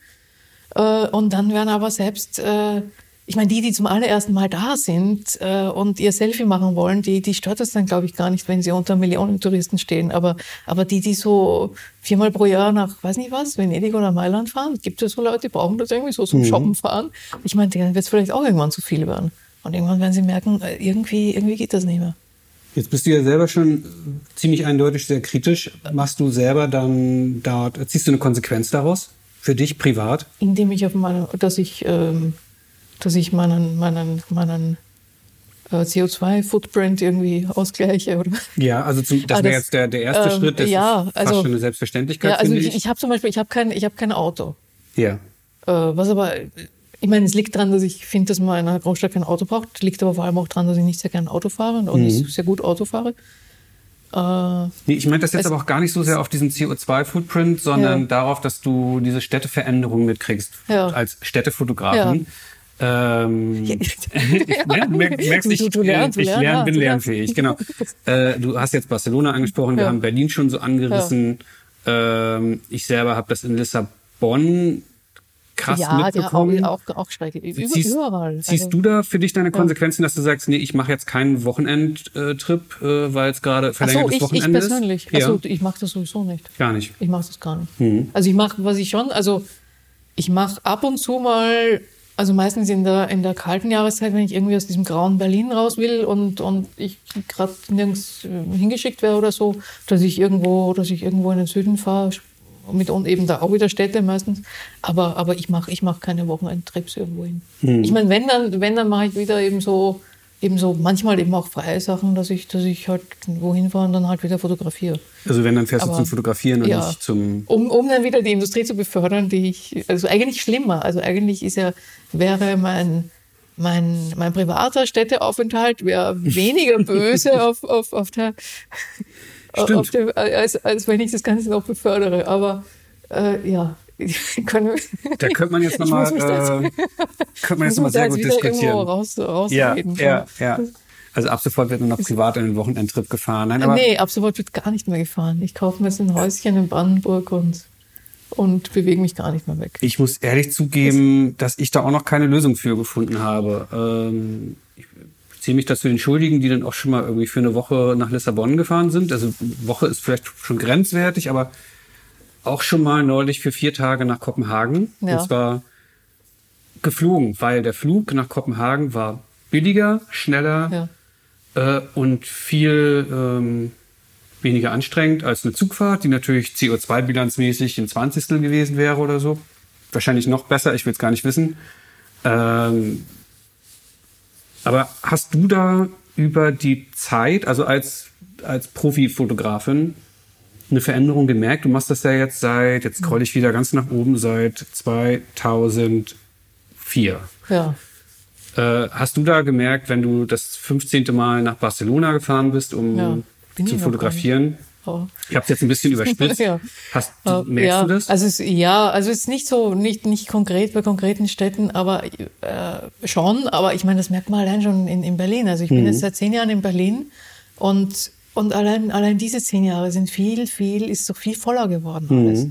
Äh, und dann werden aber selbst, äh, ich meine, die, die zum allerersten Mal da sind äh, und ihr Selfie machen wollen, die, die stört das dann, glaube ich, gar nicht, wenn sie unter Millionen Touristen stehen. Aber, aber die, die so viermal pro Jahr nach, weiß nicht was, Venedig oder Mailand fahren, gibt es so Leute, die brauchen das irgendwie so zum Shoppen fahren. Ich meine, denen wird es vielleicht auch irgendwann zu viel werden. Und irgendwann werden sie merken, äh, irgendwie, irgendwie geht das nicht mehr. Jetzt bist du ja selber schon ziemlich eindeutig sehr kritisch. Machst du selber dann da, ziehst du eine Konsequenz daraus? Für dich privat? indem ich auf meine, dass ich, ähm, dass ich meinen, meinen, meinen äh, CO2-Footprint irgendwie ausgleiche. Oder? Ja, also zum, das Ah, wäre das- jetzt der, der erste ähm, Schritt. Das ja, ist fast also- schon eine Selbstverständlichkeit, Ja, also finde ich, ich habe zum Beispiel, ich habe kein, ich habe kein Auto. Ja. Äh, was aber, ich meine, es liegt daran, dass ich finde, dass man in einer Großstadt kein Auto braucht. Liegt aber vor allem auch daran, dass ich nicht sehr gerne Auto fahre und Mhm. nicht sehr gut Auto fahre. Äh, Nee, ich meine das jetzt Es- aber auch gar nicht so sehr auf diesen CO2-Footprint, sondern Ja. darauf, dass du diese Städteveränderung mitkriegst. Ja. Als Städtefotografen. Ähm, Ja. ne, merkst, ich, Du- du lernst, du ich lernst, lern, ja, bin du lernfähig, genau. Äh, du hast jetzt Barcelona angesprochen, wir Ja. haben Berlin schon so angerissen. Ähm, ich selber habe das in Lissabon krass ja, ja, mitbekommen. auch, auch, auch schräg. Über, Ziehst, überall. ziehst Also- du da für dich deine Konsequenzen, dass du sagst, nee, ich mache jetzt keinen Wochenendtrip, äh, weil es gerade Ach so, verlängertes ich, ich Wochenende ist? persönlich. Ja, Also ich mache das sowieso nicht. gar nicht. Ich mache das gar nicht. Mhm. Also ich mache, was ich schon, also ich mache ab und zu mal, also meistens in der, in der kalten Jahreszeit, wenn ich irgendwie aus diesem grauen Berlin raus will und, und ich gerade nirgends äh, hingeschickt wäre oder so, dass ich irgendwo, dass ich irgendwo in den Süden fahre, mit und eben da auch wieder Städte meistens. Aber, aber ich mache ich mach keine Wochenendtrips irgendwo hin. Ich meine, wenn dann, wenn dann mache ich wieder eben so, eben so manchmal eben auch freie Sachen, dass ich, dass ich halt wohin fahre und dann halt wieder fotografiere. Also wenn, dann fährst du Aber- zum Fotografieren und Ja. nicht zum... Um, um dann wieder die Industrie zu befördern, die ich, also eigentlich schlimmer. Also eigentlich ist ja, wäre mein, mein, mein privater Städteaufenthalt wäre weniger böse auf, auf, auf der, auf der als, als wenn ich das Ganze noch befördere. Aber äh, ja, können Da könnte man jetzt nochmal äh, könnte man jetzt sehr jetzt gut diskutieren. raus, Ja, ja, ja. Also ab sofort wird nur noch privat einen Wochenendtrip gefahren. Nein, aber nee, ab sofort wird gar nicht mehr gefahren. Ich kaufe mir jetzt ein Häuschen in Brandenburg und, und bewege mich gar nicht mehr weg. ich muss ehrlich zugeben, dass ich da auch noch keine Lösung für gefunden habe. Ähm, ich ziehe mich dazu entschuldigen, die dann auch schon mal irgendwie für eine Woche nach Lissabon gefahren sind. Also Woche ist vielleicht schon grenzwertig, aber auch schon mal neulich für vier Tage nach Kopenhagen. Ja. Und zwar geflogen, weil der Flug nach Kopenhagen war billiger, schneller Ja. äh, und viel ähm, weniger anstrengend als eine Zugfahrt, die natürlich CO2-bilanzmäßig ein Zwanzigstel gewesen wäre oder so. Wahrscheinlich noch besser, ich will es gar nicht wissen. Ähm, aber hast du da über die Zeit, also als, als Profifotografin, eine Veränderung gemerkt? Du machst das ja jetzt seit, jetzt scroll ich wieder ganz nach oben, seit 2004. Ja. Äh, hast du da gemerkt, wenn du das 15. Mal nach Barcelona gefahren bist, um Ja, zu fotografieren? Oh. Ich habe es jetzt ein bisschen überspitzt. Ja. Hast, Äh, merkst ja, du das? Also es, ja, also es ist nicht so, nicht, nicht konkret bei konkreten Städten, aber äh, schon. Aber ich meine, das merkt man allein schon in, in Berlin. Also ich bin jetzt seit zehn Jahren in Berlin und, und allein, allein diese zehn Jahre sind viel, viel, ist so viel voller geworden alles.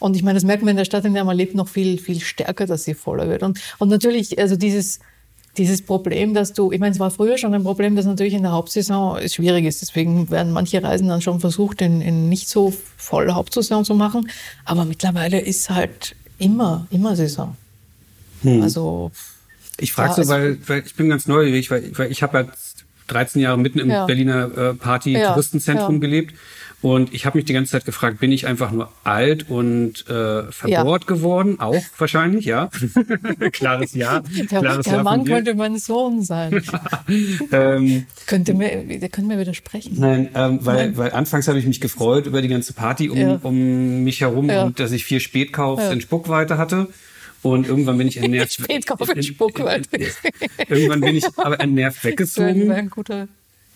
Und ich meine, das merkt man in der Stadt, in der man lebt, noch viel, viel stärker, dass sie voller wird. Und, und natürlich, also dieses, dieses Problem, dass du, ich meine, es war früher schon ein Problem, das natürlich in der Hauptsaison schwierig ist. Deswegen werden manche Reisen dann schon versucht, in, in nicht so voll Hauptsaison zu machen. Aber mittlerweile ist halt immer, immer Saison. Hm. Also. Ich frage so, weil, weil ich bin ganz neugierig, weil, weil ich habe ja 13 Jahre mitten im ja. Berliner äh, Party-Touristenzentrum ja. gelebt. Und ich habe mich die ganze Zeit gefragt, bin ich einfach nur alt und äh, verbohrt ja. geworden? Auch wahrscheinlich, ja. Klares Ja. Der, Klares der ja Mann könnte mein Sohn sein. ähm, könnte mir, der könnte mir widersprechen. Nein, ähm, weil, Nein. weil anfangs habe ich mich gefreut über die ganze Party um, ja. um mich herum und dass ich viel Spätkauf in Spuckweite hatte. Und irgendwann bin ich entnervt. In Spuckweite. irgendwann bin ich aber entnervt weggezogen. Ein guter,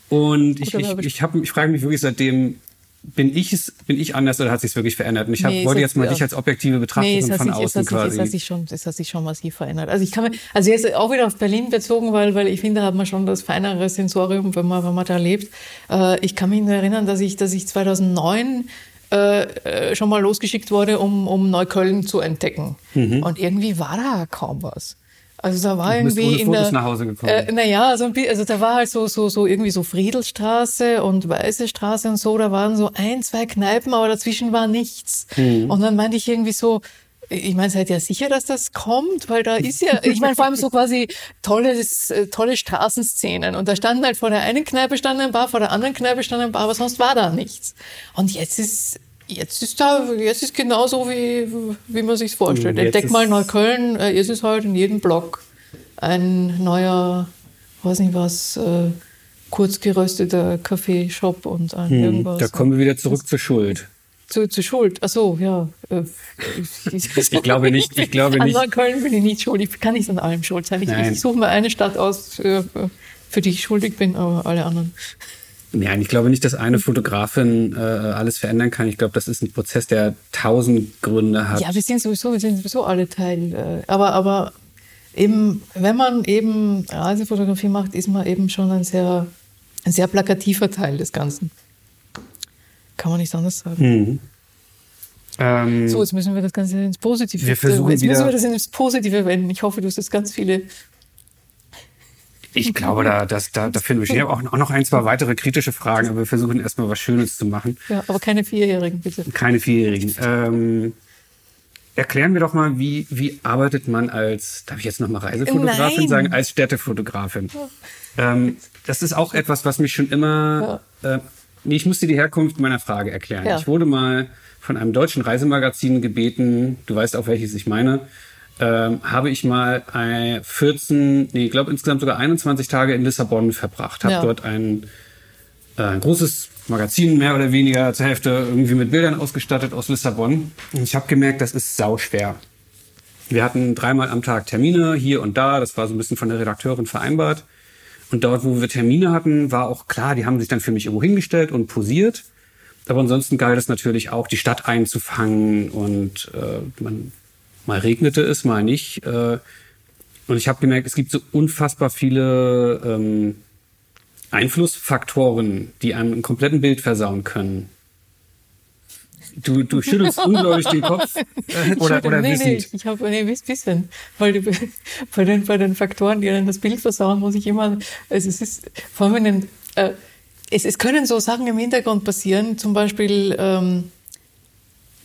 und ich, ich, ich, hab, ich frage mich wirklich seitdem, bin ich es, bin ich anders oder hat sich wirklich verändert? Und ich hab, nee, wollte jetzt mal ja. dich als objektive Betrachterin nee, von sich, außen es quasi. Sich, es hat sich schon, es hat sich schon massiv verändert. Also ich kann mir, also jetzt auch wieder auf Berlin bezogen, weil, weil ich finde, da hat man schon das feinere Sensorium, wenn man, wenn man da lebt. Äh, ich kann mich nur erinnern, dass ich, dass ich 2009 äh, äh, schon mal losgeschickt wurde, um, um Neukölln zu entdecken. Mhm. Und irgendwie war da kaum was. Also da war irgendwie in der, nach Hause gekommen. Äh, naja, so bisschen, also da war halt so so so irgendwie so Friedelstraße und Weiße Straße und so. Da waren so ein zwei Kneipen, aber dazwischen war nichts. Mhm. Und dann meinte ich irgendwie so, ich meine, seid ihr sicher, dass das kommt? Weil da ist ja, ich meine, vor allem so quasi tolles, äh, tolle Straßenszenen. Und da standen halt vor der einen Kneipe stand ein Bar, vor der anderen Kneipe stand ein Bar, aber sonst war da nichts. Und jetzt ist Jetzt ist da, jetzt ist genauso wie, wie man sich's vorstellt. Jetzt Entdeck mal Neukölln, äh, jetzt ist halt in jedem Block ein neuer, weiß nicht was, äh, kurz gerösteter Kaffeeshop und ein hm, irgendwas. Da kommen wir wieder zurück zur Schuld. Zu, zu Schuld, ach so, ja. Äh, ich glaube nicht, ich glaube nicht. An Neukölln bin ich nicht schuld, ich kann nicht an allem schuld sein. Ich, ich suche mir eine Stadt aus, äh, für die ich schuldig bin, aber alle anderen. Nein, ich glaube nicht, dass eine Fotografin äh, alles verändern kann. Ich glaube, das ist ein Prozess, der tausend Gründe hat. Ja, wir sind sowieso, wir sind sowieso alle Teil. Äh, aber, aber eben, wenn man eben Reisefotografie macht, ist man eben schon ein sehr, ein sehr plakativer Teil des Ganzen. Kann man nicht anders sagen. Mhm. Ähm, so, jetzt müssen wir das Ganze ins Positive. Wir versuchen jetzt wieder, müssen wir das ins Positive wenden. Ich hoffe, du hast jetzt ganz viele ich glaube, da, das, da, da finden wir auch, auch noch ein, zwei weitere kritische Fragen, aber wir versuchen erstmal was Schönes zu machen. Ja, aber keine Vierjährigen, bitte. Keine Vierjährigen. Ähm, erklären wir doch mal, wie, wie arbeitet man als, darf ich jetzt nochmal Reisefotografin Nein. sagen, als Städtefotografin? Ja. Ähm, das ist auch etwas, was mich schon immer, ja. äh, ich muss dir die Herkunft meiner Frage erklären. Ja. Ich wurde mal von einem deutschen Reisemagazin gebeten, du weißt auch, welches ich meine, ähm, habe ich mal ein 14, nee, ich glaube insgesamt sogar 21 Tage in Lissabon verbracht. Habe ja. dort ein, äh, ein großes Magazin mehr oder weniger zur Hälfte irgendwie mit Bildern ausgestattet aus Lissabon. Und ich habe gemerkt, das ist sauschwer. Wir hatten dreimal am Tag Termine hier und da. Das war so ein bisschen von der Redakteurin vereinbart. Und dort, wo wir Termine hatten, war auch klar, die haben sich dann für mich irgendwo hingestellt und posiert. Aber ansonsten galt es natürlich auch, die Stadt einzufangen und äh, man Mal regnete es, mal nicht. Äh, und ich habe gemerkt, es gibt so unfassbar viele ähm, Einflussfaktoren, die einem ein kompletten Bild versauen können. Du, du schüttelst unglaublich den Kopf. Äh, oder, oder nee, wissend. Nee, ich habe nee, bisschen, weil du, bei, den, bei den Faktoren, die einem das Bild versauen, muss ich immer, also es ist vor allem in äh, es, es können so Sachen im Hintergrund passieren, zum Beispiel ähm,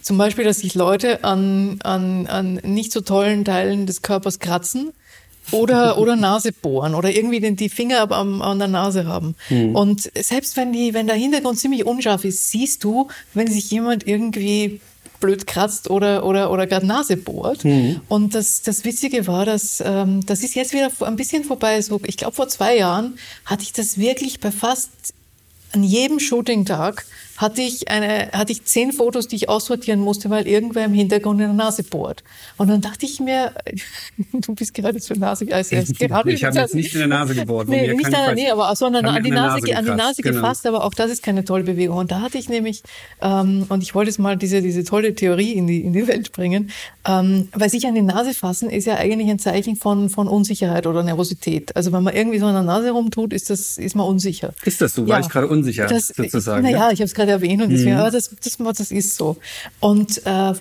zum Beispiel, dass sich Leute an, an, an nicht so tollen Teilen des Körpers kratzen oder, oder Nase bohren oder irgendwie den, die Finger am, an der Nase haben. Mhm. Und selbst wenn, die, wenn der Hintergrund ziemlich unscharf ist, siehst du, wenn sich jemand irgendwie blöd kratzt oder, oder, oder gerade Nase bohrt. Mhm. Und das, das Witzige war, dass ähm, das ist jetzt wieder ein bisschen vorbei. So, ich glaube, vor zwei Jahren hatte ich das wirklich bei fast an jedem Shooting-Tag hatte ich eine, hatte ich zehn Fotos, die ich aussortieren musste, weil irgendwer im Hintergrund in der Nase bohrt. Und dann dachte ich mir, du bist gerade zur Nase, also ich, gerade ich habe jetzt nicht in der Nase gebohrt. Nee, nicht an, nee, aber sondern an die Nase, Nase an die Nase genau. gefasst, aber auch das ist keine tolle Bewegung. Und da hatte ich nämlich, ähm, und ich wollte jetzt mal diese, diese tolle Theorie in die, in die Welt bringen, ähm, weil sich an die Nase fassen ist ja eigentlich ein Zeichen von, von Unsicherheit oder Nervosität. Also wenn man irgendwie so an der Nase rumtut, ist das, ist man unsicher. Ist das so? War ja, ich gerade unsicher, das, sozusagen? Naja, ich habe es gerade erwähnt und deswegen, mhm. aber das, das, das ist so. Und äh,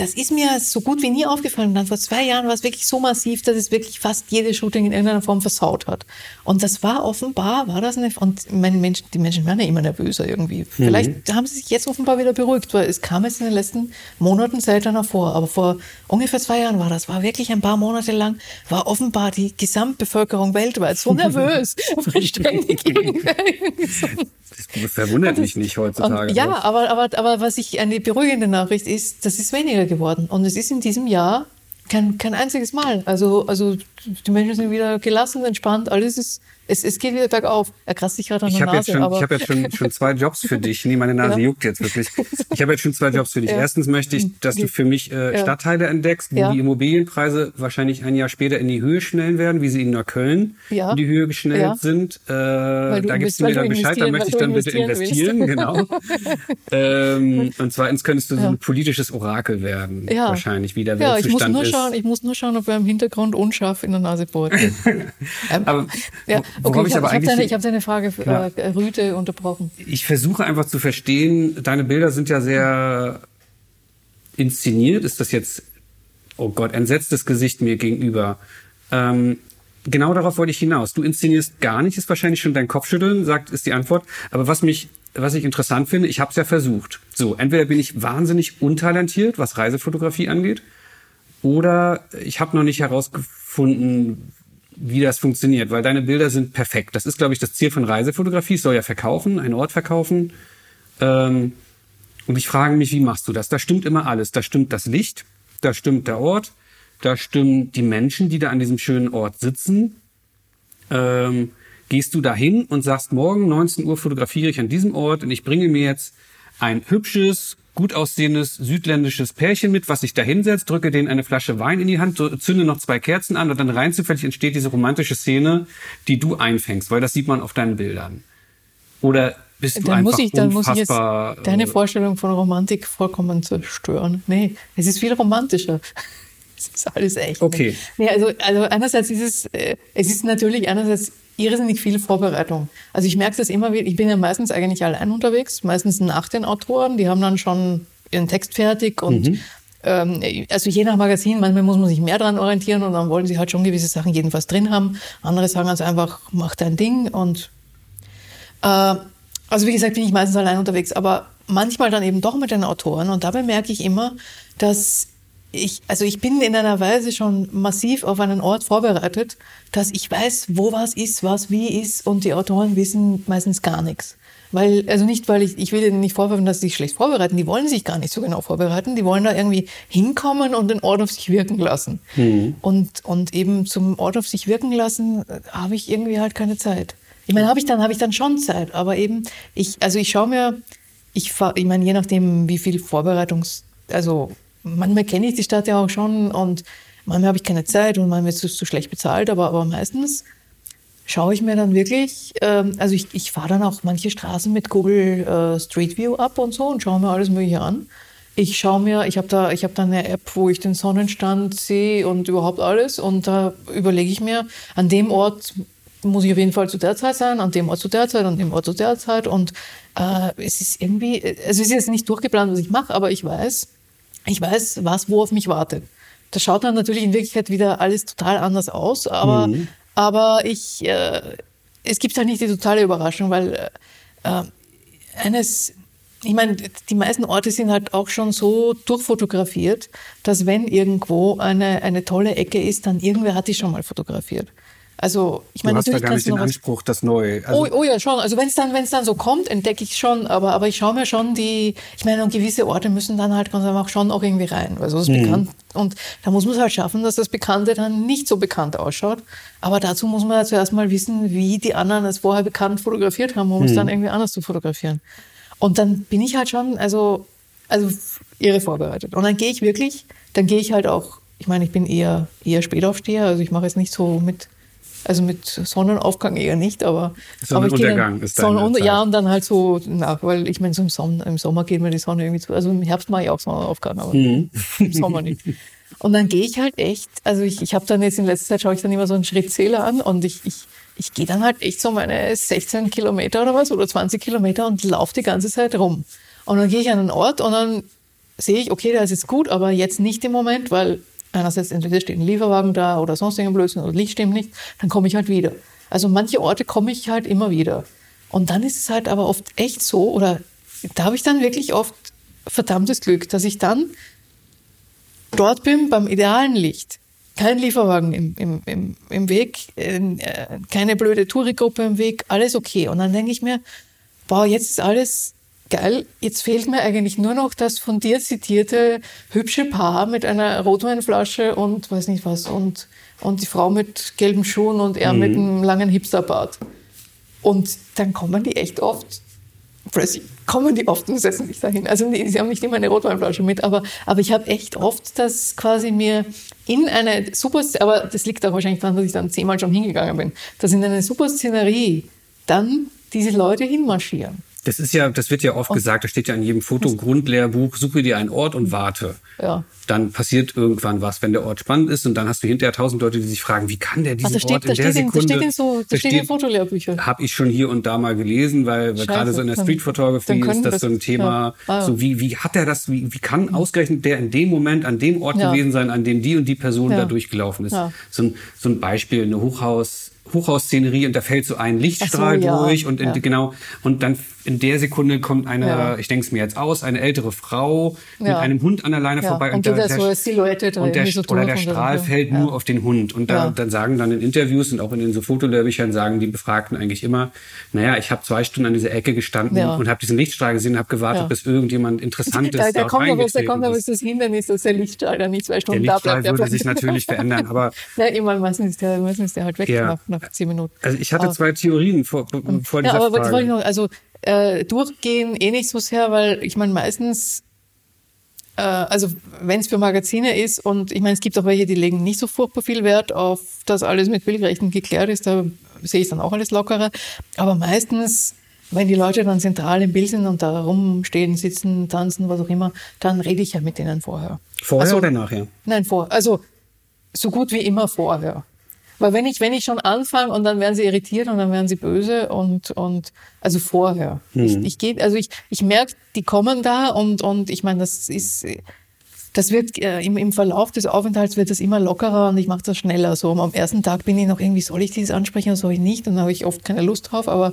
das ist mir so gut wie nie aufgefallen. Und dann vor zwei Jahren war es wirklich so massiv, dass es wirklich fast jedes Shooting in irgendeiner Form versaut hat. Und das war offenbar, war das eine, und meine Menschen, die Menschen werden ja immer nervöser irgendwie. Vielleicht mhm. haben sie sich jetzt offenbar wieder beruhigt, weil es kam jetzt in den letzten Monaten seltener vor. Aber vor ungefähr zwei Jahren war das, war wirklich ein paar Monate lang, war offenbar die Gesamtbevölkerung weltweit so nervös, weil ständig Das verwundert mich nicht heutzutage. Und, ja, aber, aber, aber was ich eine beruhigende Nachricht ist, das ist weniger geworden. Und es ist in diesem Jahr kein, kein einziges Mal. Also, also die Menschen sind wieder gelassen, entspannt, alles ist es, es geht wieder bergauf. Er kratzt sich gerade an der ich Nase. Schon, ich habe jetzt schon, schon zwei Jobs für dich. Nee, meine Nase ja. juckt jetzt wirklich. Ich habe jetzt schon zwei Jobs für dich. Ja. Erstens möchte ich, dass du für mich äh, Stadtteile entdeckst, wo die Immobilienpreise wahrscheinlich ein Jahr später in die Höhe schnellen werden, wie sie in Neukölln in die Höhe geschnellt sind. Äh, da gibst du mir dann Bescheid, da möchte ich dann bitte investieren. Genau. ähm, und zweitens könntest du so ein politisches Orakel werden, wahrscheinlich, wie der ja, ich muss nur ist. Schauen, ich muss nur schauen, ob er im Hintergrund unscharf in der Nase bohrt. ähm, aber ja, Okay, ich, ich habe deine, hab deine Frage ja. äh, Rüte unterbrochen. Ich versuche einfach zu verstehen, deine Bilder sind ja sehr inszeniert. Ist das jetzt, oh Gott, entsetztes Gesicht mir gegenüber. Ähm, genau darauf wollte ich hinaus. Du inszenierst gar nicht, ist wahrscheinlich schon dein Kopfschütteln, sagt, ist die Antwort. Aber was mich, was ich interessant finde, ich habe es ja versucht. So, entweder bin ich wahnsinnig untalentiert, was Reisefotografie angeht, oder ich habe noch nicht herausgefunden, wie das funktioniert, weil deine Bilder sind perfekt. Das ist, glaube ich, das Ziel von Reisefotografie. Es soll ja verkaufen, einen Ort verkaufen. Ähm, und ich frage mich, wie machst du das? Da stimmt immer alles. Da stimmt das Licht, da stimmt der Ort, da stimmen die Menschen, die da an diesem schönen Ort sitzen. Ähm, gehst du dahin und sagst, morgen 19 Uhr fotografiere ich an diesem Ort und ich bringe mir jetzt ein hübsches, gut aussehendes südländisches Pärchen mit, was sich da hinsetzt, drücke denen eine Flasche Wein in die Hand, zünde noch zwei Kerzen an und dann rein zufällig entsteht diese romantische Szene, die du einfängst, weil das sieht man auf deinen Bildern. Oder bist du dann einfach muss ich, dann muss ich jetzt deine äh, Vorstellung von Romantik vollkommen zerstören. Nee, es ist viel romantischer. Es ist alles echt. Okay. Nee, also, also einerseits ist es, äh, es ist natürlich einerseits irrsinnig viel Vorbereitung. Also ich merke das immer wieder, ich bin ja meistens eigentlich allein unterwegs, meistens nach den Autoren, die haben dann schon ihren Text fertig und mhm. ähm, also je nach Magazin, manchmal muss man sich mehr dran orientieren und dann wollen sie halt schon gewisse Sachen jedenfalls drin haben. Andere sagen also einfach, mach dein Ding und äh, also wie gesagt, bin ich meistens allein unterwegs, aber manchmal dann eben doch mit den Autoren und dabei merke ich immer, dass ich, also ich bin in einer Weise schon massiv auf einen Ort vorbereitet, dass ich weiß, wo was ist, was wie ist und die Autoren wissen meistens gar nichts. Weil, also nicht, weil ich, ich will denen nicht vorwerfen, dass sie sich schlecht vorbereiten, die wollen sich gar nicht so genau vorbereiten, die wollen da irgendwie hinkommen und den Ort auf sich wirken lassen. Mhm. Und, und eben zum Ort auf sich wirken lassen, äh, habe ich irgendwie halt keine Zeit. Ich meine, habe ich dann, habe ich dann schon Zeit, aber eben, ich, also ich schaue mir, ich, ich meine, je nachdem, wie viel Vorbereitungs, also manchmal kenne ich die Stadt ja auch schon und manchmal habe ich keine Zeit und manchmal ist es zu schlecht bezahlt, aber, aber meistens schaue ich mir dann wirklich, ähm, also ich, ich fahre dann auch manche Straßen mit Google äh, Street View ab und so und schaue mir alles Mögliche an. Ich schaue mir, ich habe da, habe da eine App, wo ich den Sonnenstand sehe und überhaupt alles und da überlege ich mir, an dem Ort muss ich auf jeden Fall zu der Zeit sein, an dem Ort zu der Zeit, an dem Ort zu der Zeit und äh, es ist irgendwie, also es ist jetzt nicht durchgeplant, was ich mache, aber ich weiß, ich weiß, was wo auf mich wartet. Das schaut dann natürlich in Wirklichkeit wieder alles total anders aus, aber, mhm. aber ich, äh, es gibt halt nicht die totale Überraschung, weil äh, eines, ich meine, die meisten Orte sind halt auch schon so durchfotografiert, dass wenn irgendwo eine, eine tolle Ecke ist, dann irgendwer hat die schon mal fotografiert. Also ich meine, du hast natürlich da gar nicht den Anspruch, das neu. Also oh, oh ja, schon. Also wenn es dann, wenn es dann so kommt, entdecke ich schon. Aber aber ich schaue mir schon die. Ich meine, und gewisse Orte müssen dann halt ganz einfach schon auch irgendwie rein. Also das ist mhm. bekannt. Und da muss man es halt schaffen, dass das Bekannte dann nicht so bekannt ausschaut. Aber dazu muss man ja zuerst mal wissen, wie die anderen es vorher bekannt fotografiert haben, um mhm. es dann irgendwie anders zu fotografieren. Und dann bin ich halt schon, also also irre vorbereitet. Und dann gehe ich wirklich, dann gehe ich halt auch. Ich meine, ich bin eher eher Spätaufsteher. Also ich mache jetzt nicht so mit also mit Sonnenaufgang eher nicht, aber, Sonnenuntergang aber ist Sonnenunter Ja, und dann halt so nach, weil ich meine, so im, Sommer, im Sommer geht mir die Sonne irgendwie zu. Also im Herbst mache ich auch Sonnenaufgang, aber mhm. im Sommer nicht. Und dann gehe ich halt echt, also ich, ich habe dann jetzt in letzter Zeit schaue ich dann immer so einen Schrittzähler an und ich, ich, ich gehe dann halt echt so meine 16 Kilometer oder was oder 20 Kilometer und laufe die ganze Zeit rum. Und dann gehe ich an einen Ort und dann sehe ich, okay, das ist gut, aber jetzt nicht im Moment, weil einerseits entweder steht ein Lieferwagen da oder sonst irgendein Blödsinn oder Licht stimmt nicht, dann komme ich halt wieder. Also manche Orte komme ich halt immer wieder. Und dann ist es halt aber oft echt so, oder da habe ich dann wirklich oft verdammtes Glück, dass ich dann dort bin beim idealen Licht. Kein Lieferwagen im, im, im, im Weg, äh, keine blöde Tourigruppe im Weg, alles okay. Und dann denke ich mir, boah, jetzt ist alles geil. Jetzt fehlt mir eigentlich nur noch das von dir zitierte hübsche Paar mit einer Rotweinflasche und weiß nicht was und, und die Frau mit gelben Schuhen und er mhm. mit einem langen Hipsterbart. Und dann kommen die echt oft kommen die oft und setzen sich dahin. Also sie haben nicht immer eine Rotweinflasche mit, aber, aber ich habe echt oft das quasi mir in eine super, aber das liegt auch wahrscheinlich daran, dass ich dann zehnmal schon hingegangen bin, dass in eine super Szenerie dann diese Leute hinmarschieren. Das ist ja, das wird ja oft und gesagt, da steht ja in jedem Foto Grundlehrbuch, suche dir einen Ort und warte. Ja. Dann passiert irgendwann was, wenn der Ort spannend ist und dann hast du hinterher tausend Leute, die sich fragen, wie kann der diesen also steht, Ort in der Sekunde... Da steht in, so, da steht in Fotolehrbüchern. Habe ich schon hier und da mal gelesen, weil, weil gerade so in der Street Photography ist das, so ein Thema, ja. ah, so wie, wie hat er das, wie, wie kann ausgerechnet der in dem Moment an dem Ort ja. gewesen sein, an dem die und die Person da durchgelaufen ist. So, ein, so ein Beispiel, eine Hochhaus Hochhausszenerie und da fällt so ein Lichtstrahl so, ja. durch und in, ja. genau und dann in der Sekunde kommt eine, ja. ich denke es mir jetzt aus, eine ältere Frau mit einem Hund an der Leine vorbei und, und der, so Silhouette und der, so oder der Strahl fällt nur auf den Hund. Und da, dann sagen dann in Interviews und auch in den so Fotolehrbüchern sagen die Befragten eigentlich immer, naja, ich habe zwei Stunden an dieser Ecke gestanden und habe diesen Lichtstrahl gesehen, habe gewartet, bis irgendjemand Interessantes da, da kommt aber, da kommt aber das Hindernis, dass der Lichtstrahl dann nicht zwei Stunden da bleibt. Der Lichtstrahl würde sich natürlich verändern, aber ja, immer meistens ist der, meistens ist der halt weg nach, nach zehn Minuten. Also ich hatte zwei Theorien vor, vor dieser ja, aber Frage. Noch, also äh, durchgehen eh nicht so sehr, weil ich meine meistens, äh, also wenn es für Magazine ist und ich meine es gibt auch welche, die legen nicht so furchtbar viel Wert auf, dass alles mit Bildrechten geklärt ist, da sehe ich dann auch alles lockerer. Aber meistens wenn die Leute dann zentral im Bild sind und da rumstehen, sitzen, tanzen, was auch immer, dann rede ich ja mit denen vorher. Vorher also, oder nachher? Nein, vor. Also so gut wie immer vorher. Weil wenn ich, wenn ich schon anfange und dann werden sie irritiert und dann werden sie böse und, und also vorher. Hm. Ich, ich gehe, also ich, ich merke, die kommen da und, und ich meine, das ist, das wird äh, im, im Verlauf des Aufenthalts wird das immer lockerer und ich mache das schneller. So am ersten Tag bin ich noch irgendwie, soll ich dieses ansprechen oder soll ich nicht? Und dann habe ich oft keine Lust drauf, aber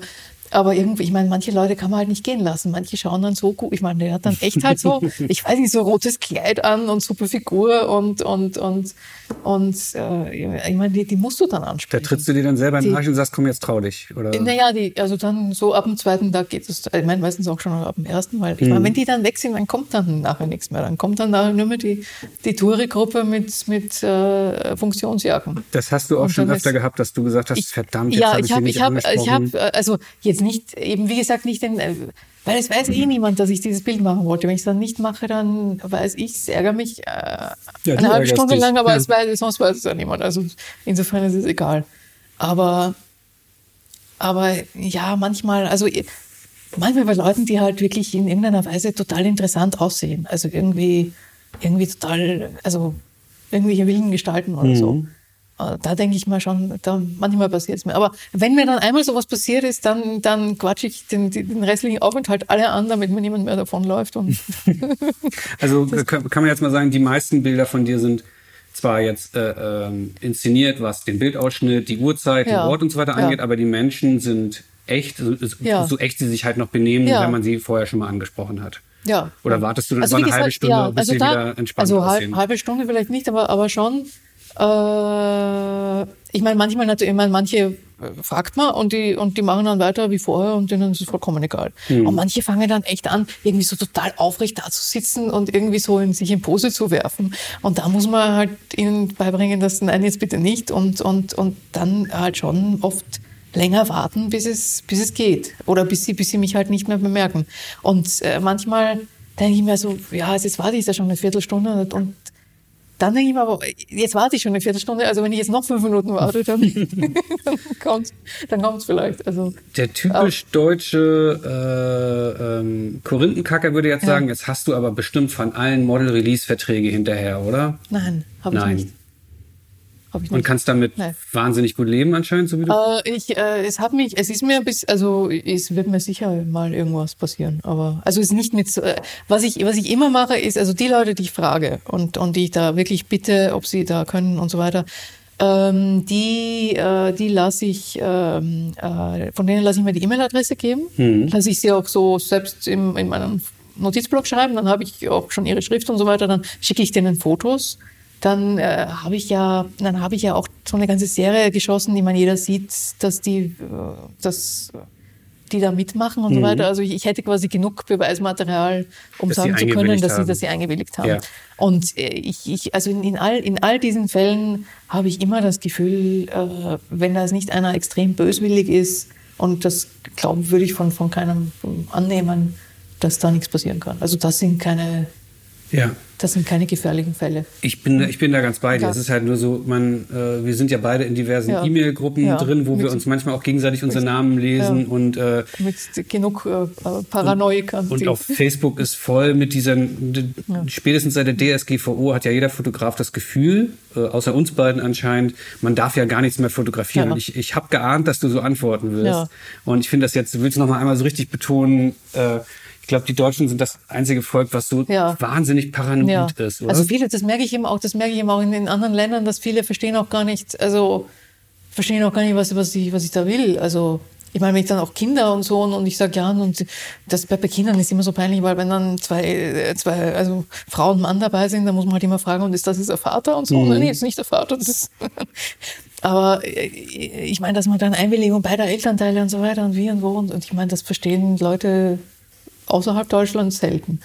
aber irgendwie, ich meine, manche Leute kann man halt nicht gehen lassen. Manche schauen dann so gut. Ich meine, der hat dann echt halt so, ich weiß nicht, so rotes Kleid an und super Figur und, und, und, und äh, ich meine, die, die musst du dann ansprechen. Da trittst du dir dann selber in den Arsch und sagst, komm jetzt trau dich, oder? Naja, die, also dann so ab dem zweiten Tag geht es, ich meine, meistens auch schon ab dem ersten, weil, ich meine, mhm. wenn die dann weg sind, dann kommt dann nachher nichts mehr. Dann kommt dann nachher nur mehr die, die Touri-Gruppe mit, mit äh, Funktionsjacken. Das hast du auch und schon öfter gehabt, dass du gesagt hast, ich, verdammt, jetzt ja, hab ich, ich habe, ich habe, ich habe, also jetzt jetzt nicht, eben wie gesagt, nicht den, äh, weil es weiß eh niemand, dass ich dieses Bild machen wollte. Wenn ich es dann nicht mache, dann weiß ich, es ärgere mich äh, ja, eine halbe Stunde dich. lang, aber ja. es weiß, sonst weiß es ja niemand. Also insofern ist es egal. Aber, aber ja, manchmal, also manchmal bei Leuten, die halt wirklich in irgendeiner Weise total interessant aussehen. Also irgendwie, irgendwie total, also irgendwelche wilden Gestalten oder mhm. so. Äh, da denke ich mal schon, da manchmal passiert es mir. Aber wenn mir dann einmal sowas passiert ist, dann, dann quatsche ich den, den restlichen Aufenthalt alle an, damit mir niemand mehr davonläuft. Und also kann, kann man jetzt mal sagen, die meisten Bilder von dir sind zwar jetzt äh, äh, inszeniert, was den Bildausschnitt, die Uhrzeit, ja. den Ort und so weiter angeht, ja. aber die Menschen sind echt, so, ja. so, echt sie sich halt noch benehmen, wenn man sie vorher schon mal angesprochen hat. Ja. Oder wartest du dann also, eine gesagt, halbe Stunde, bis also sie da, wieder entspannt Also halb, halbe Stunde vielleicht nicht, aber, aber schon äh, ich meine, manchmal natürlich, ich meine, manche äh, fragt man und die, und die machen dann weiter wie vorher und denen ist es vollkommen egal. Mhm. Und manche fangen dann echt an, irgendwie so total aufrecht da zu sitzen und irgendwie so in sich in Pose zu werfen. Und da muss man halt ihnen beibringen, dass nein, jetzt bitte nicht und, und, und dann halt schon oft länger warten, bis es, bis es geht. Oder bis sie, bis sie mich halt nicht mehr bemerken. Und äh, manchmal denke ich mir so, ja, jetzt warte ich da schon eine Viertelstunde und, und dann denke ich mir aber, jetzt warte ich schon eine Viertelstunde, also wenn ich jetzt noch fünf Minuten warte, dann, dann kommt dann kommt's vielleicht. Also, Der typisch aber, deutsche äh, ähm, Korinthenkacker würde jetzt ja. sagen, jetzt hast du aber bestimmt von allen Model-Release-Verträge hinterher, oder? Nein, habe ich nicht. Habe ich Und nicht. kannst damit Nein. wahnsinnig gut leben anscheinend, so wie du. Äh, ich, äh, es hat mich, es ist mir bisschen, also es wird mir sicher mal irgendwas passieren, aber also es ist nicht mit, äh, was ich, was ich immer mache, ist also die Leute, die ich frage und und die ich da wirklich bitte, ob sie da können und so weiter, ähm, die, äh, die lasse ich, ähm, äh, von denen lasse ich mir die E-Mail-Adresse geben, lasse ich sie auch so selbst im, in meinem Notizblock schreiben, dann habe ich auch schon ihre Schrift und so weiter, dann schicke ich denen Fotos dann äh, habe ich ja, dann habe ich ja auch so eine ganze Serie geschossen, die man jeder sieht, dass die, äh, dass die da mitmachen und so weiter. Also ich, ich hätte quasi genug Beweismaterial, um Mhm. Dass sagen zu können, dass sie, dass sie eingewilligt haben. Ja. Und äh, ich, ich, also in, in all, in all diesen Fällen habe ich immer das Gefühl, äh, wenn das nicht einer extrem böswillig ist, und das glauben würde ich von, von keinem annehmen, dass da nichts passieren kann. Also das sind keine, ja. Das sind keine gefährlichen Fälle. Ich bin, ich bin da ganz bei dir. Es ist halt nur so, man, äh, wir sind ja beide in diversen Ja. E-Mail-Gruppen Ja. drin, wo wir Mit- uns manchmal auch gegenseitig unsere Namen lesen Ja. und äh, mit genug äh, Paranoikern. Und die- auf Facebook ist voll mit diesen, spätestens seit der DSGVO hat ja jeder Fotograf das Gefühl, äh, außer uns beiden anscheinend, man darf ja gar nichts mehr fotografieren. Und ich, ich habe geahnt, dass du so antworten wirst. Ja. Und ich finde das jetzt, du willst noch mal einmal so richtig betonen, äh, ich glaube, die Deutschen sind das einzige Volk, was so Ja. wahnsinnig paranoid ja. ist, oder? Also viele, das merke ich eben auch, das merke ich eben auch in den anderen Ländern, dass viele verstehen auch gar nicht, also verstehen auch gar nicht, was, was, ich, was ich da will. Also ich meine, wenn ich dann auch Kinder und so und, und ich sage ja, und das bei, bei Kindern ist immer so peinlich, weil wenn dann zwei, äh, zwei also Frau und Mann dabei sind, dann muss man halt immer fragen, und ist das jetzt der Vater und so? Nein, nee, ist nicht der Vater. Das ist Aber äh, ich meine, dass man dann Einwilligung beider Elternteile und so weiter und wie und wo und, und ich meine, das verstehen Leute außerhalb Deutschlands selten.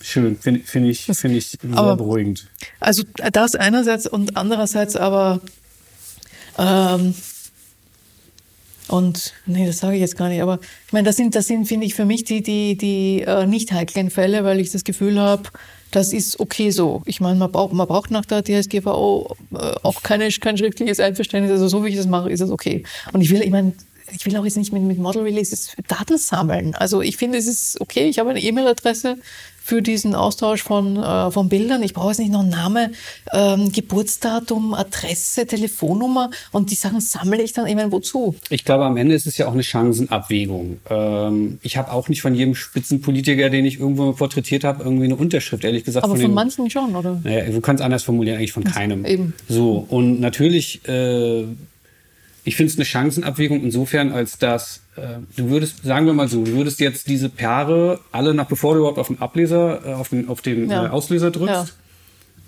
Schön, finde find ich, find ich sehr Aber- beruhigend. Also das einerseits und andererseits aber ähm, und nee, das sage ich jetzt gar nicht, aber ich meine, das sind, das sind, finde ich, für mich die, die, die äh, nicht heiklen Fälle, weil ich das Gefühl habe, das ist okay so. Ich meine, man braucht, man braucht nach der DSGVO äh, auch keine, kein schriftliches Einverständnis. Also so wie ich das mache, ist es okay. Und ich will, ich meine, ich will auch jetzt nicht mit, mit Model Releases Daten sammeln. Also ich finde, es ist okay. Ich habe eine E-Mail-Adresse für diesen Austausch von, äh, von Bildern. Ich brauche jetzt nicht noch Name, ähm, Geburtsdatum, Adresse, Telefonnummer und die Sachen sammle ich dann. Meine, wozu? Ich glaube, am Ende ist es ja auch eine Chancenabwägung. Ähm, ich habe auch nicht von jedem Spitzenpolitiker, den ich irgendwo porträtiert habe, irgendwie eine Unterschrift, ehrlich gesagt. Aber von den- manchen schon, oder? Naja, du kannst anders formulieren, eigentlich von keinem. eben. So, und natürlich, äh, ich finde es eine Chancenabwägung insofern, als dass äh, du würdest, sagen wir mal so, du würdest jetzt diese Paare alle nach, bevor du überhaupt auf den Ableser, äh, auf den, auf den Ja. äh, Auslöser drückst,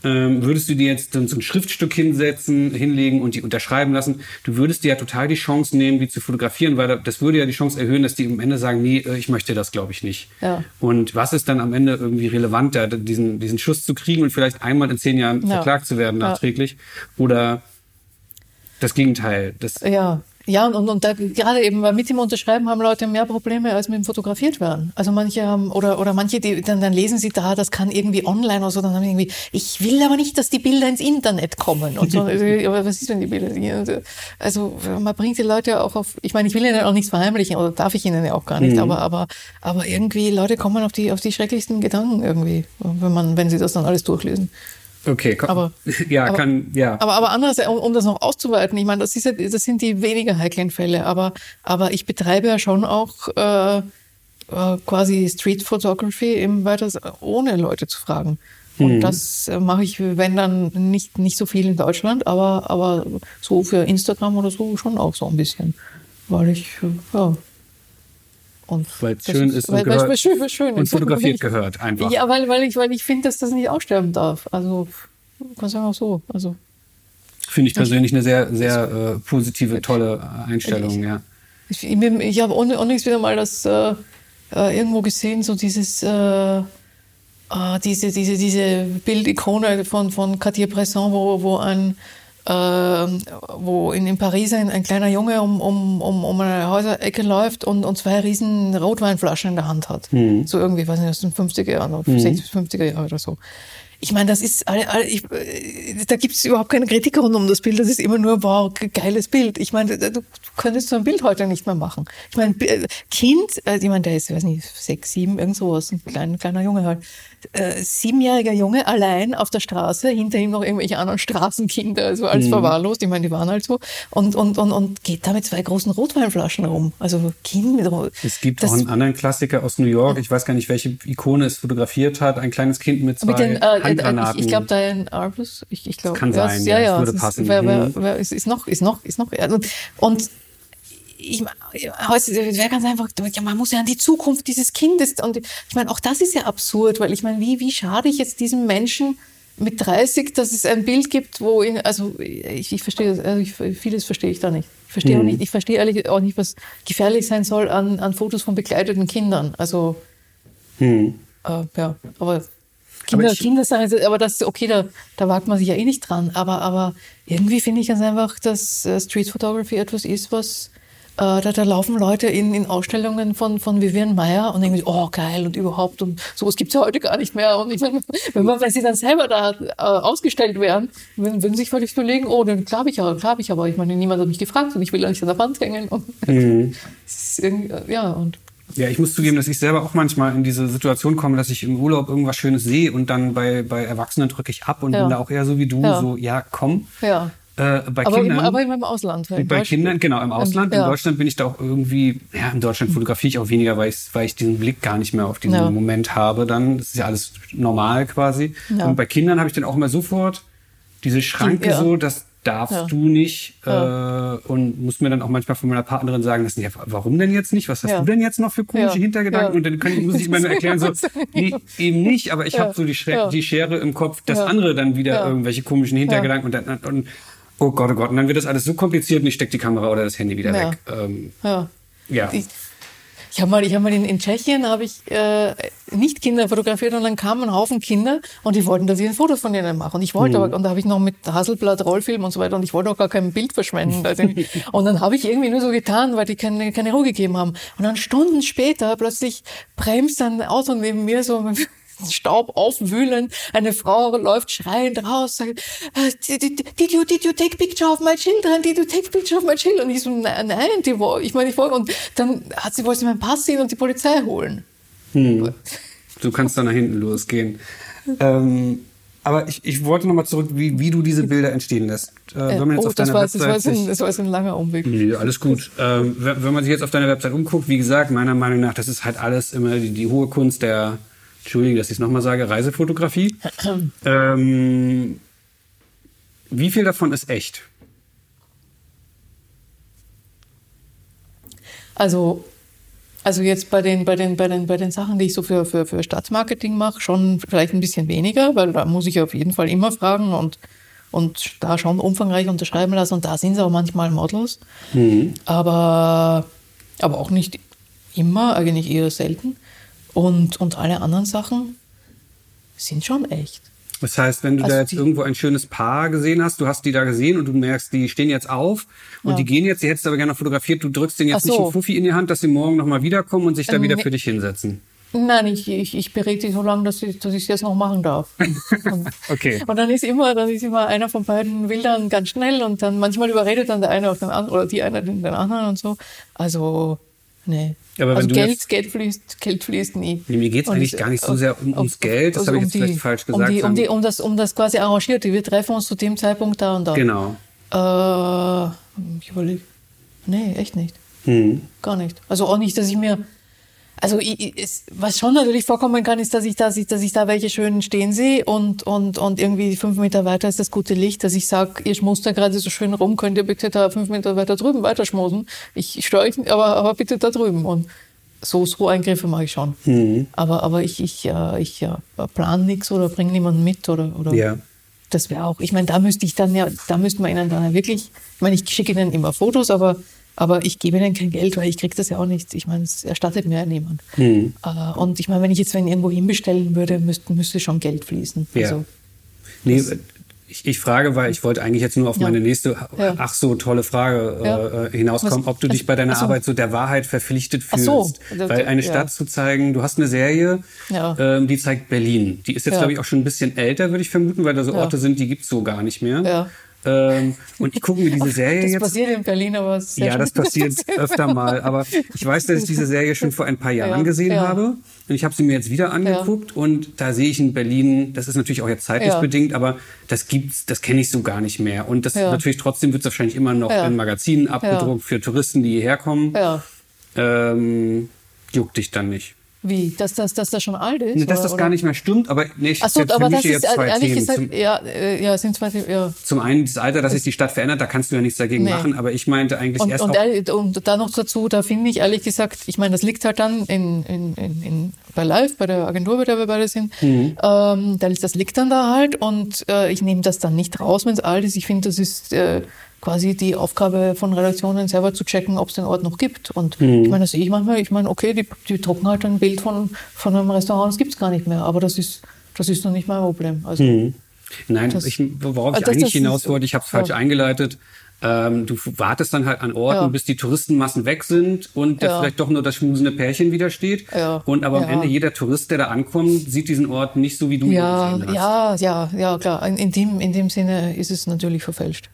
Ja. ähm, würdest du dir jetzt dann so ein Schriftstück hinsetzen, hinlegen und die unterschreiben lassen, du würdest dir ja total die Chance nehmen, die zu fotografieren, weil da- das würde ja die Chance erhöhen, dass die am Ende sagen, nee, äh, ich möchte das, glaube ich, nicht. Ja. Und was ist dann am Ende irgendwie relevanter, diesen, diesen Schuss zu kriegen und vielleicht einmal in zehn Jahren Ja. verklagt zu werden nachträglich? Oder das Gegenteil? Das, Ja, ja, und, und da, gerade eben weil mit dem Unterschreiben haben Leute mehr Probleme als mit dem fotografiert werden. Also manche haben, oder, oder manche, die, dann, dann lesen sie da, das kann irgendwie online oder so, dann haben sie irgendwie, ich will aber nicht, dass die Bilder ins Internet kommen. Und so, also, aber was ist, wenn die Bilder, also man bringt die Leute auch auf, ich meine, ich will ihnen auch nichts verheimlichen, oder darf ich ihnen ja auch gar nicht, aber, aber, aber irgendwie, Leute kommen auf die, auf die schrecklichsten Gedanken irgendwie, wenn man, wenn sie das dann alles durchlesen. Okay, komm. Aber- ja, aber- kann, ja. Aber, aber andererseits, um, um das noch auszuweiten, ich meine, das, ist ja, das sind die weniger heiklen Fälle, aber, aber ich betreibe ja schon auch äh, äh, quasi Street Photography eben weiter, ohne Leute zu fragen. Und das äh, mache ich, wenn dann nicht, nicht so viel in Deutschland, aber, aber so für Instagram oder so schon auch so ein bisschen. Weil ich, äh, ja. Und Weil es schön ist und, weil, weil, gehört, weil schön, weil schön und fotografiert gehört einfach. Ja, weil, weil ich, weil ich finde, dass das nicht aussterben darf. Also, kann sagen auch so. Also, Finde ich persönlich eine sehr, sehr äh, positive, tolle Einstellung, ja. Ich, ich, ich habe ohne wieder mal das äh, äh, irgendwo gesehen, so dieses, äh, äh, diese, diese, diese Bildikone von, von Cartier-Bresson, wo, wo ein äh, wo in, in Paris ein, ein kleiner Junge um, um, um, um eine Häuserecke läuft und, und zwei riesen Rotweinflaschen in der Hand hat. So irgendwie, weiß nicht, aus den 50er Jahren, oder 60 bis 50er Jahren oder so. ich meine, das ist, ich, äh, da gibt es überhaupt keine Kritik rund um das Bild. Das ist immer nur, wow, geiles Bild. Ich meine, du könntest so ein Bild heute nicht mehr machen. Ich meine, Kind, ich meine, der ist, weiß nicht, sechs, sieben, irgend sowas, ein kleiner, kleiner Junge halt äh, siebenjähriger Junge allein auf der Straße, hinter ihm noch irgendwelche anderen Straßenkinder, also als mhm. verwahrlost, ich meine, die waren halt so, und, und, und, und geht da mit zwei großen Rotweinflaschen rum. Also Kind mit Rot. Es gibt das, auch einen anderen Klassiker aus New York, ich weiß gar nicht, welche Ikone es fotografiert hat, ein kleines Kind mit zwei mit den, äh, Handgranaten. Ich, ich glaube, Diane Arbus, ich, ich glaube. Kann sein, ja, ja, ja, würde passen. Ist, wer, wer, wer, ist, ist noch, ist noch, ist noch, und, und ich, heute wäre ganz einfach, ja, man muss ja an die Zukunft dieses Kindes und ich meine, auch das ist ja absurd, weil ich meine, wie, wie schade ich jetzt diesem Menschen mit 30, dass es ein Bild gibt, wo ihn, also ich, ich verstehe das, also ich, vieles verstehe ich da nicht. Ich verstehe mhm. auch nicht, ich verstehe ehrlich auch nicht, was gefährlich sein soll an, an Fotos von begleiteten Kindern. Also mhm. äh, ja, aber Kinder, aber, Kinder sagen, aber das, okay, da, da wagt man sich ja eh nicht dran. Aber, aber irgendwie finde ich ganz einfach, dass äh, Street Photography etwas ist, was da, da laufen Leute in, in Ausstellungen von, von Vivian Mayer und denken, oh geil und überhaupt und sowas gibt's ja heute gar nicht mehr. Und ich meine, wenn, man, wenn sie dann selber da äh, ausgestellt wären, würden, würden sich vielleicht überlegen, oh, dann glaube ich ja, glaube ich aber. Ich meine, niemand hat mich gefragt und ich will ja nicht an der Wand hängen. Und mhm. ja, und ja, ich muss zugeben, dass ich selber auch manchmal in diese Situation komme, dass ich im Urlaub irgendwas Schönes sehe und dann bei, bei Erwachsenen drücke ich ab und ja. bin da auch eher so wie du, ja. so, ja, komm. Ja. Äh, bei aber, Kindern, im, aber im Ausland. Bei Beispiel. Kindern, genau, im Ausland. Ja. In Deutschland bin ich da auch irgendwie, ja, in Deutschland fotografiere ich auch weniger, weil ich, weil ich diesen Blick gar nicht mehr auf diesen ja. Moment habe. Dann, das ist ja alles normal quasi. Ja. Und bei Kindern habe ich dann auch immer sofort diese Schranke so, dass darfst ja. du nicht ja. äh, und muss mir dann auch manchmal von meiner Partnerin sagen, dass, ja, warum denn jetzt nicht? Was hast ja. du denn jetzt noch für komische Hintergedanken? Und dann kann, muss ich immer erklären, so, nee, eben nicht, aber ich habe so die, die, Schere im Kopf, dass andere dann wieder irgendwelche komischen Hintergedanken und, dann, und Oh Gott, oh Gott. Und dann wird das alles so kompliziert und ich stecke die Kamera oder das Handy wieder ja. weg. Ähm, ja. ja. Ich, ich habe mal, ich hab mal in, in Tschechien habe ich äh, nicht Kinder fotografiert und dann kamen ein Haufen Kinder und die wollten, dass ich ein Foto von ihnen mache. Und ich wollte mhm. aber, und da habe ich noch mit Hasselblatt Rollfilm und so weiter und ich wollte auch gar kein Bild verschwenden. Also, und dann habe ich irgendwie nur so getan, weil die keine, keine Ruhe gegeben haben. Und dann Stunden später plötzlich bremst ein Auto neben mir so Staub aufwühlen. Eine Frau läuft schreiend raus, sagt, äh, did you, did you take picture of my children? Did you take picture of my children? Und ich so, nein, nein, die, ich meine, ich wollte, und dann hat sie, wollte sie meinen Pass sehen und die Polizei holen. Hm. Du kannst dann nach hinten losgehen. Ähm, aber ich, ich wollte nochmal zurück, wie, wie du diese Bilder entstehen lässt. Äh, wenn man jetzt oh, auf deiner war, Website das, war ein, das war ein langer Umweg. Nee, alles gut. Ähm, wenn man sich jetzt auf deiner Website umguckt, wie gesagt, meiner Meinung nach, das ist halt alles immer die, die hohe Kunst der, Entschuldigung, dass ich es nochmal sage, Reisefotografie. ähm, wie viel davon ist echt? Also, also jetzt bei den, bei den, bei den, bei den Sachen, die ich so für, für, für Stadtmarketing mache, schon vielleicht ein bisschen weniger, weil da muss ich auf jeden Fall immer fragen und, und da schon umfangreich unterschreiben lassen. Und da sind es auch manchmal Models. Mhm. Aber, aber auch nicht immer, eigentlich eher selten. Und, und alle anderen Sachen sind schon echt. Das heißt, wenn du also da jetzt irgendwo ein schönes Paar gesehen hast, du hast die da gesehen und du merkst, die stehen jetzt auf und ja. die gehen jetzt, die hättest du aber gerne fotografiert, du drückst denen jetzt so. nicht einen Fuffi in die Hand, dass sie morgen nochmal wiederkommen und sich da ähm, wieder für dich hinsetzen. Nein, ich, ich, ich berate sie so lange, dass ich dass ich jetzt noch machen darf. Und, okay. Und dann ist immer, dann ist immer einer von beiden will dann ganz schnell und dann manchmal überredet dann der eine auf den anderen oder die eine den anderen und so. Also Nee. Aber also Geld, Geld, fließt, Geld fließt nie. Nee, mir geht es eigentlich gar nicht so sehr um, ums Geld, das also habe ich jetzt die, vielleicht falsch gesagt. Um, die, um, die, um, das, um das quasi arrangiert, wir treffen uns zu dem Zeitpunkt da und da. Genau. Äh, ich überlege. Nee, echt nicht. Hm. Gar nicht. Also auch nicht, dass ich mir also ich, es, was schon natürlich vorkommen kann, ist, dass ich, dass ich, dass ich da welche schön stehen sehe und, und, und irgendwie fünf Meter weiter ist das gute Licht, dass ich sage, ihr schmust da gerade so schön rum, könnt ihr bitte da fünf Meter weiter drüben weiter schmusen. Ich störe euch, aber, aber bitte da drüben. Und so, so Eingriffe mache ich schon. Mhm. Aber, aber ich, ich, äh, ich äh, plane nichts oder bringe niemanden mit oder, oder ja. das wäre auch, ich meine, da müsste ich dann ja, da müssten wir ihnen dann ja wirklich, ich meine, ich schicke ihnen immer Fotos, aber aber ich gebe ihnen kein Geld, weil ich kriege das ja auch nicht. Ich meine, es erstattet mir ja niemand. Mhm. Und ich meine, wenn ich jetzt wenn irgendwo hinbestellen würde, müsste, müsste schon Geld fließen. Ja. Also, nee, ich, ich frage, weil ich wollte eigentlich jetzt nur auf Ja. meine nächste, Ja. ach so tolle Frage Ja. äh, hinauskommen, Was- ob du dich bei deiner so. Arbeit so der Wahrheit verpflichtet fühlst. so. Weil eine. Stadt zu zeigen, du hast eine Serie, ähm, die zeigt Berlin. Die ist jetzt, glaube ich, auch schon ein bisschen älter, würde ich vermuten, weil da so. Orte sind, die gibt's so gar nicht mehr. Ja. Ähm, und ich gucke mir diese Serie Das jetzt passiert in Berlin, aber sehr ja, das passiert öfter mal. Aber ich weiß, dass ich diese Serie schon vor ein paar Jahren Ja, gesehen ja. habe. Und ich habe sie mir jetzt wieder angeguckt. Und da sehe ich in Berlin, das ist natürlich auch jetzt zeitlich Ja. bedingt, aber das gibt's, das kenne ich so gar nicht mehr. Und das Ja. natürlich trotzdem wird es wahrscheinlich immer noch Ja. in Magazinen abgedruckt für Touristen, die hierher kommen. Ja. Ähm, juckt dich dann nicht. Wie? Dass, dass, dass das schon alt ist? Nee, dass oder- das oder? gar nicht mehr stimmt, aber nee, ich so, aber das ist jetzt zwei ehrlich Themen. gesagt, Zum, ja, äh, ja, sind zwei Themen, ja. zum einen das Alter, dass sich die Stadt verändert, da kannst du ja nichts dagegen Nee. machen, aber ich meinte eigentlich Und, erst und, auch, und da noch dazu, da finde ich ehrlich gesagt, ich meine, das liegt halt dann in, in, in, in, bei Live, bei der Agentur, bei der wir beide sind. Mhm. Ähm, das, das liegt dann da halt und äh, ich nehme das dann nicht raus, wenn es alt ist. Ich finde, das ist äh, quasi die Aufgabe von Redaktionen, selber zu checken, ob es den Ort noch gibt. Und Mhm. ich meine, das sehe ich manchmal, ich meine, okay, die, die drucken halt ein Bild von, von einem Restaurant, das gibt es gar nicht mehr, aber das ist, das ist noch nicht mein Problem. Also, Nein, Das- ich, worauf ich das- eigentlich das hinaus wollte, ich habe es falsch ja. eingeleitet. Ähm, du wartest dann halt an Orten, Ja. bis die Touristenmassen weg sind und da Ja. vielleicht doch nur das schmusende Pärchen wieder steht. Ja. Und aber am. Ende jeder Tourist, der da ankommt, sieht diesen Ort nicht so, wie du ihn gesehen hast. ja, ja, ja, klar. In, in, dem, in dem Sinne ist es natürlich verfälscht.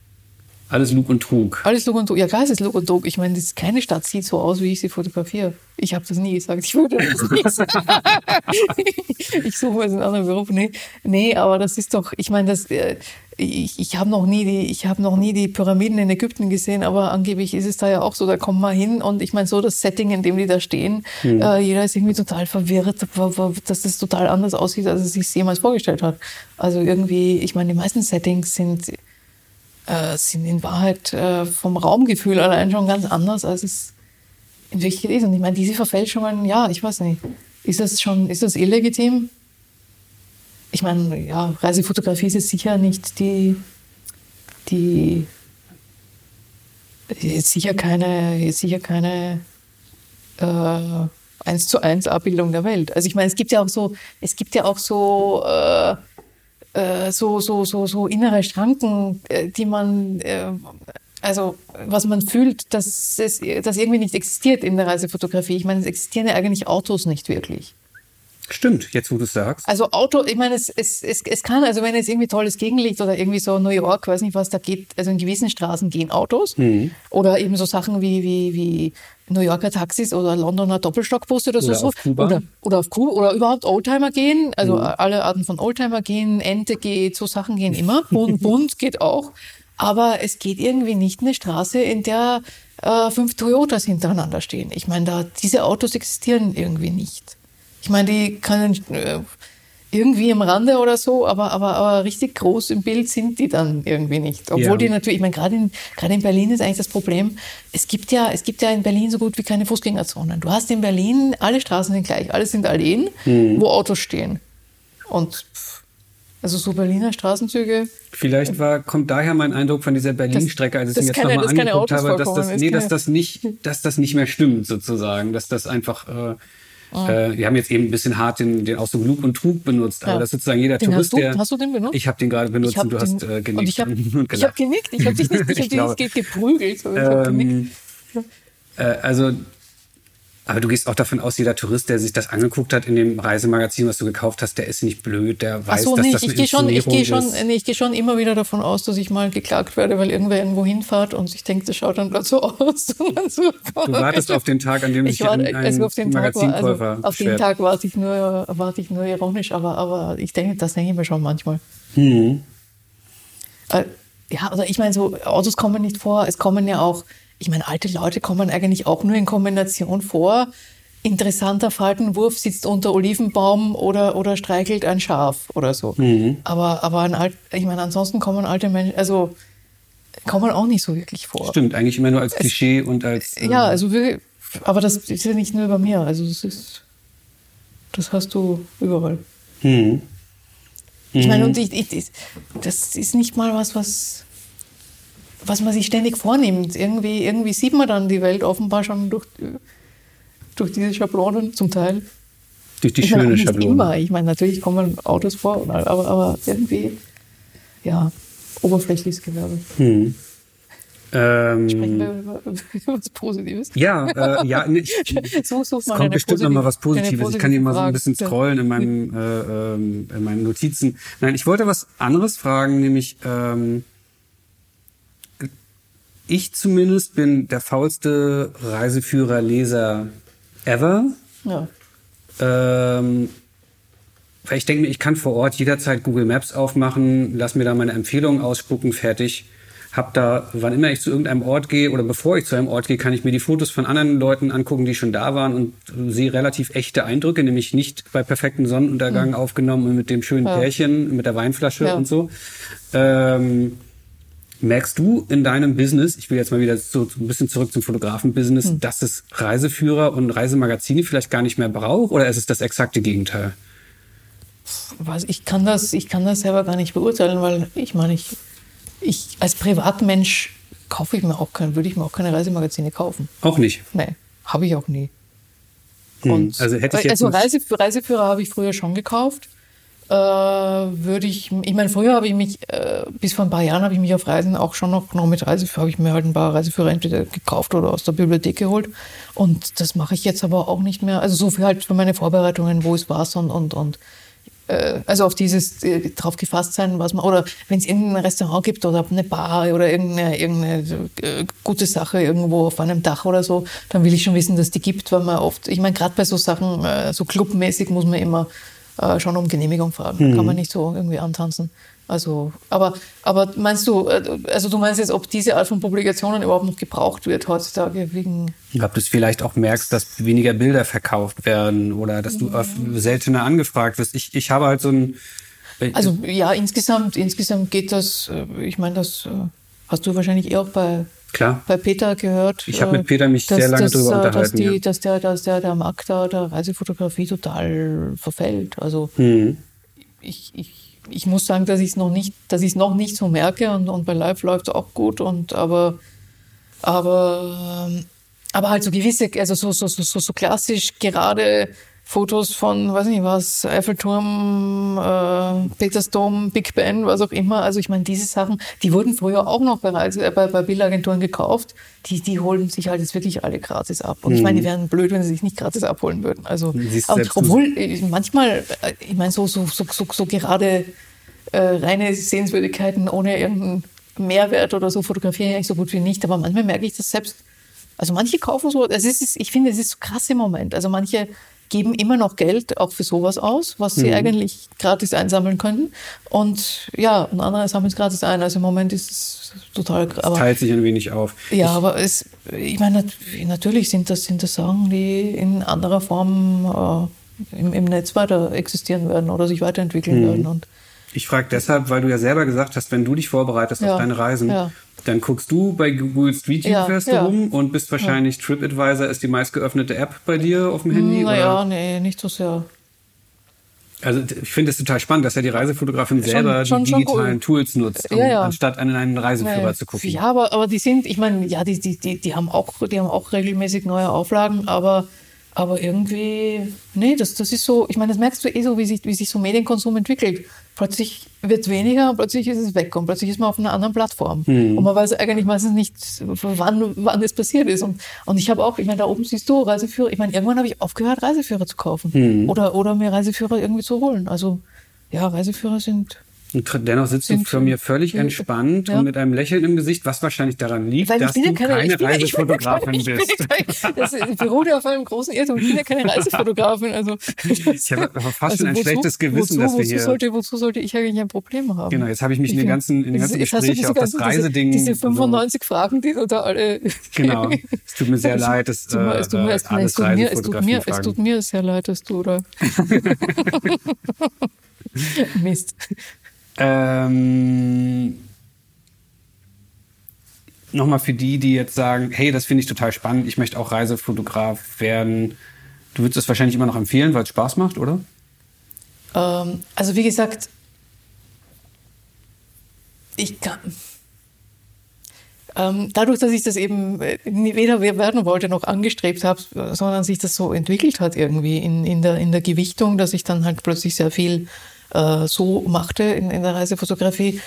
Alles Lug und Trug. Alles Lug und Trug. Ja, klar, es ist Lug und Trug. Ich meine, das, keine Stadt sieht so aus, wie ich sie fotografiere. Ich habe das nie gesagt. Ich würde das nie sagen. ich suche jetzt einen anderen Beruf. Nee, nee, aber das ist doch, ich meine, das, äh, ich, ich habe noch nie die, ich habe noch nie die Pyramiden in Ägypten gesehen, aber angeblich ist es da ja auch so, da kommt man hin und ich meine, so das Setting, in dem die da stehen, äh, jeder ist irgendwie total verwirrt, dass das total anders aussieht, als es sich jemals vorgestellt hat. Also irgendwie, ich meine, die meisten Settings sind äh, sind in Wahrheit äh, vom Raumgefühl allein schon ganz anders, als es in Wirklichkeit ist. Und ich meine, diese Verfälschungen, ja, ich weiß nicht, ist das schon, ist das illegitim? Ich meine, ja, Reisefotografie ist jetzt sicher nicht die, die, ist sicher keine, ist sicher keine äh, eins zu eins Abbildung der Welt. Also ich meine, es gibt ja auch so, es gibt ja auch so, äh, äh, so, so, so, so innere Schranken, äh, die man, äh, also was man fühlt, dass es dass irgendwie nicht existiert in der Reisefotografie. Ich meine, es existieren ja eigentlich Autos nicht wirklich. Stimmt, jetzt wo du es sagst. Also Auto, ich meine, es, es, es, es kann, also wenn jetzt irgendwie tolles Gegenlicht oder irgendwie so New York, weiß nicht was, da geht, also in gewissen Straßen gehen Autos. Oder eben so Sachen wie, wie, wie New Yorker Taxis oder Londoner Doppelstockbusse oder so. Oder so. auf Kuba. Oder, oder auf Kuba oder überhaupt Oldtimer gehen. Also alle Arten von Oldtimer gehen, Ente geht, so Sachen gehen immer. Bund, Bund geht auch. Aber es geht irgendwie nicht eine Straße, in der äh, fünf Toyotas hintereinander stehen. Ich meine, da diese Autos existieren irgendwie nicht. Ich meine, die können äh, irgendwie im Rande oder so, aber, aber, aber richtig groß im Bild sind die dann irgendwie nicht. Obwohl Ja. die natürlich, ich meine, gerade in, gerade in Berlin ist eigentlich das Problem, es gibt, ja, es gibt ja in Berlin so gut wie keine Fußgängerzonen. Du hast in Berlin, alle Straßen sind gleich, alles sind Alleen, Mhm. wo Autos stehen. Und also so Berliner Straßenzüge, Vielleicht war, kommt daher mein Eindruck von dieser Berlin-Strecke, als ich sie jetzt nochmal angeguckt habe, dass das, nee, dass das nicht, dass das nicht mehr stimmt, sozusagen. Dass das einfach, äh, Ah. äh, wir haben jetzt eben ein bisschen hart den, den Ausdruck Lug und Trug benutzt, aber Ja. das sozusagen jeder Den Tourist, hast du- der. hast du den benutzt? Ich habe den gerade benutzt hab und du den- hast äh, genickt Und ich habe hab genickt, ich habe dich nicht, ich habe glaube. dich nicht ge- geprügelt. Ich hab genickt. Ähm, äh, also, aber du gehst auch davon aus, jeder Tourist, der sich das angeguckt hat in dem Reisemagazin, was du gekauft hast, der ist nicht blöd, der Ach weiß, so, dass nee, das ich gehe schon, ich gehe schon, nee, ich gehe schon immer wieder davon aus, dass ich mal geklagt werde, weil irgendwer irgendwo hinfährt und ich denke, das schaut dann gerade so aus. Und dann so Du wartest auf den Tag, an dem ich also auf den Tag war, also auf den. Tag warte ich nur, warte ich nur ironisch, aber, aber ich denke, das denke ich mir schon manchmal. Mhm. Äh, ja, oder ich meine, so Autos kommen nicht vor. Es kommen ja auch, ich meine, alte Leute kommen eigentlich auch nur in Kombination vor. Interessanter Faltenwurf sitzt unter Olivenbaum oder, oder streichelt ein Schaf oder so. Mhm. Aber, aber ein alt, ich meine, ansonsten kommen alte Menschen, also kommen auch nicht so wirklich vor. Stimmt, eigentlich immer nur als Klischee und als. äh, Ja, also wir, aber das ist ja nicht nur bei mir. Also das ist, das hast du überall. Mhm. Ich meine, und ich, ich, ich, das ist nicht mal was, was, was man sich ständig vornimmt. Irgendwie, irgendwie sieht man dann die Welt offenbar schon durch, durch diese Schablonen zum Teil. Durch die ich meine, schöne nicht Schablone. immer. Ich meine, natürlich kommen Autos vor, aber, aber irgendwie, ja. oberflächliches Gewerbe. Hm. Ähm, Sprechen wir über, was Positives? Ja, äh, ja. Ich, so, so es kommt bestimmt noch mal was Positives. Ich kann hier mal so ein bisschen scrollen in, meinem, äh, ähm, in meinen Notizen. Nein, ich wollte was anderes fragen, nämlich ähm, ich zumindest bin der faulste Reiseführer-Leser ever. Ja. Ähm, weil ich denke mir, ich kann vor Ort jederzeit Google Maps aufmachen, lass mir da meine Empfehlungen ausspucken, fertig. Hab da, wann immer ich zu irgendeinem Ort gehe oder bevor ich zu einem Ort gehe, kann ich mir die Fotos von anderen Leuten angucken, die schon da waren und sehe relativ echte Eindrücke, nämlich nicht bei perfektem Sonnenuntergang mhm. aufgenommen und mit dem schönen ja. Pärchen, mit der Weinflasche ja. und so. Ähm, Merkst du in deinem Business, ich will jetzt mal wieder so ein bisschen zurück zum Fotografen-Business, hm. dass es Reiseführer und Reisemagazine vielleicht gar nicht mehr braucht oder ist es das exakte Gegenteil? Was, ich, kann das, ich kann das selber gar nicht beurteilen, weil ich meine, ich, ich als Privatmensch kaufe ich mir auch keine, würde ich mir auch keine Reisemagazine kaufen. Auch nicht? Nee, habe ich auch nie. Hm. Also hätte ich jetzt also Reise, Reiseführer habe ich früher schon gekauft äh, würde ich, ich meine, früher habe ich mich, äh, bis vor ein paar Jahren habe ich mich auf Reisen auch schon noch, noch mit Reiseführer, habe ich mir halt ein paar Reiseführer entweder gekauft oder aus der Bibliothek geholt. Und das mache ich jetzt aber auch nicht mehr. Also so viel halt für meine Vorbereitungen, wo es war und, und, und äh, also auf dieses äh, drauf gefasst sein, was man, oder wenn es irgendein Restaurant gibt oder eine Bar oder irgendeine, irgendeine äh, gute Sache irgendwo auf einem Dach oder so, dann will ich schon wissen, dass die gibt, weil man oft, ich meine, gerade bei so Sachen, äh, so clubmäßig muss man immer schon um Genehmigung fragen. Mhm. Kann man nicht so irgendwie antanzen. Also, aber, aber meinst du, äh, also du meinst jetzt, ob diese Art von Publikationen überhaupt noch gebraucht wird heutzutage wegen. Ob du es vielleicht auch merkst, dass weniger Bilder verkauft werden oder dass du mhm. seltener angefragt wirst. Ich, ich habe halt so ein. Äh, also ja, insgesamt, insgesamt geht das, ich meine, das hast du wahrscheinlich eh auch bei Klar. bei Peter gehört. Ich habe mit Peter mich dass, sehr lange dass, darüber unterhalten. Dass, die, ja. dass, der, dass der, der Markt da, der Reisefotografie total verfällt. Also mhm. ich, ich, ich muss sagen, dass ich es noch nicht, dass ich es noch nicht so merke und, und bei Live läuft es auch gut. Und aber, aber, aber halt so gewisse, also so, so, so, so, so klassisch gerade Fotos von, weiß nicht was, Eiffelturm, äh, Petersdom, Big Ben, was auch immer. Also ich meine, diese Sachen, die wurden früher auch noch bereits äh, bei, bei Bildagenturen gekauft. Die, die holen sich halt jetzt wirklich alle gratis ab. Und mhm. ich meine, die mhm. wären blöd, wenn sie sich nicht gratis abholen würden. Also, aber, obwohl, äh, manchmal, äh, ich meine, so, so, so, so, so gerade äh, reine Sehenswürdigkeiten ohne irgendeinen Mehrwert oder so fotografiere ich eigentlich so gut wie nicht. Aber manchmal merke ich das selbst. Also manche kaufen so, es ist, ich finde, es ist so krass im Moment. Also manche geben immer noch Geld auch für sowas aus, was sie mhm. eigentlich gratis einsammeln können. Und ja, und andere sammeln es gratis ein. Also im Moment ist es total. Aber, es teilt sich ein wenig auf. Ja, ich, aber es, ich meine, natürlich sind das, sind das Sachen, die in anderer Form äh, im, im Netz weiter existieren werden oder sich weiterentwickeln mhm. werden. Und ich frage deshalb, weil du ja selber gesagt hast, wenn du dich vorbereitest ja, auf deine Reisen, ja. dann guckst du bei Google Street View ja, fest rum und bist wahrscheinlich TripAdvisor ist die meistgeöffnete App bei dir auf dem Handy? Naja, nee, nicht so sehr. Also ich finde es total spannend, dass ja die Reisefotografin selber schon, schon, die digitalen cool. Tools nutzt, um, ja, ja. anstatt an einen Reiseführer ja, zu gucken. Ja, aber, aber die sind, ich meine, ja, die, die, die, die, haben auch, die haben auch regelmäßig neue Auflagen, aber aber irgendwie, nee, das, das ist so, ich meine, das merkst du eh so, wie sich, wie sich so Medienkonsum entwickelt. Plötzlich wird es weniger und plötzlich ist es weg und plötzlich ist man auf einer anderen Plattform. Mhm. Und man weiß eigentlich meistens nicht, wann, wann das passiert ist. Und, und ich habe auch, ich meine, da oben siehst du Reiseführer, ich meine, irgendwann habe ich aufgehört, Reiseführer zu kaufen. Mhm. Oder, oder mir Reiseführer irgendwie zu holen. Also, ja, Reiseführer sind und dennoch sitzt du für mir völlig entspannt ja. und mit einem Lächeln im Gesicht, was wahrscheinlich daran liegt, dass du keine, keine Reisefotografin bist. das beruht auf einem großen Irrtum. Ich bin ja keine Reisefotografin. Also, ich habe aber fast also schon ein wozu, schlechtes Gewissen, wozu, dass wir hier... Sollte, wozu sollte ich eigentlich ein Problem haben? Genau, jetzt habe ich mich ich in den ganzen, in den ganzen Gesprächen auf das Reiseding... Diese, diese 95 so, Fragen, die du da alle... Genau, es tut mir sehr leid, dass äh, es tut mir, es, alles tut mir, es, tut mir, es tut mir sehr leid, dass du da... Mist. Ähm, Nochmal für die, die jetzt sagen, hey, das finde ich total spannend, ich möchte auch Reisefotograf werden. Du würdest es wahrscheinlich immer noch empfehlen, weil es Spaß macht, oder? Ähm, also wie gesagt, ich kann... Ähm, dadurch, dass ich das eben äh, weder werden wollte noch angestrebt habe, sondern sich das so entwickelt hat irgendwie in, in, der, in der Gewichtung, dass ich dann halt plötzlich sehr viel äh, so machte in, in der Reisefotografie,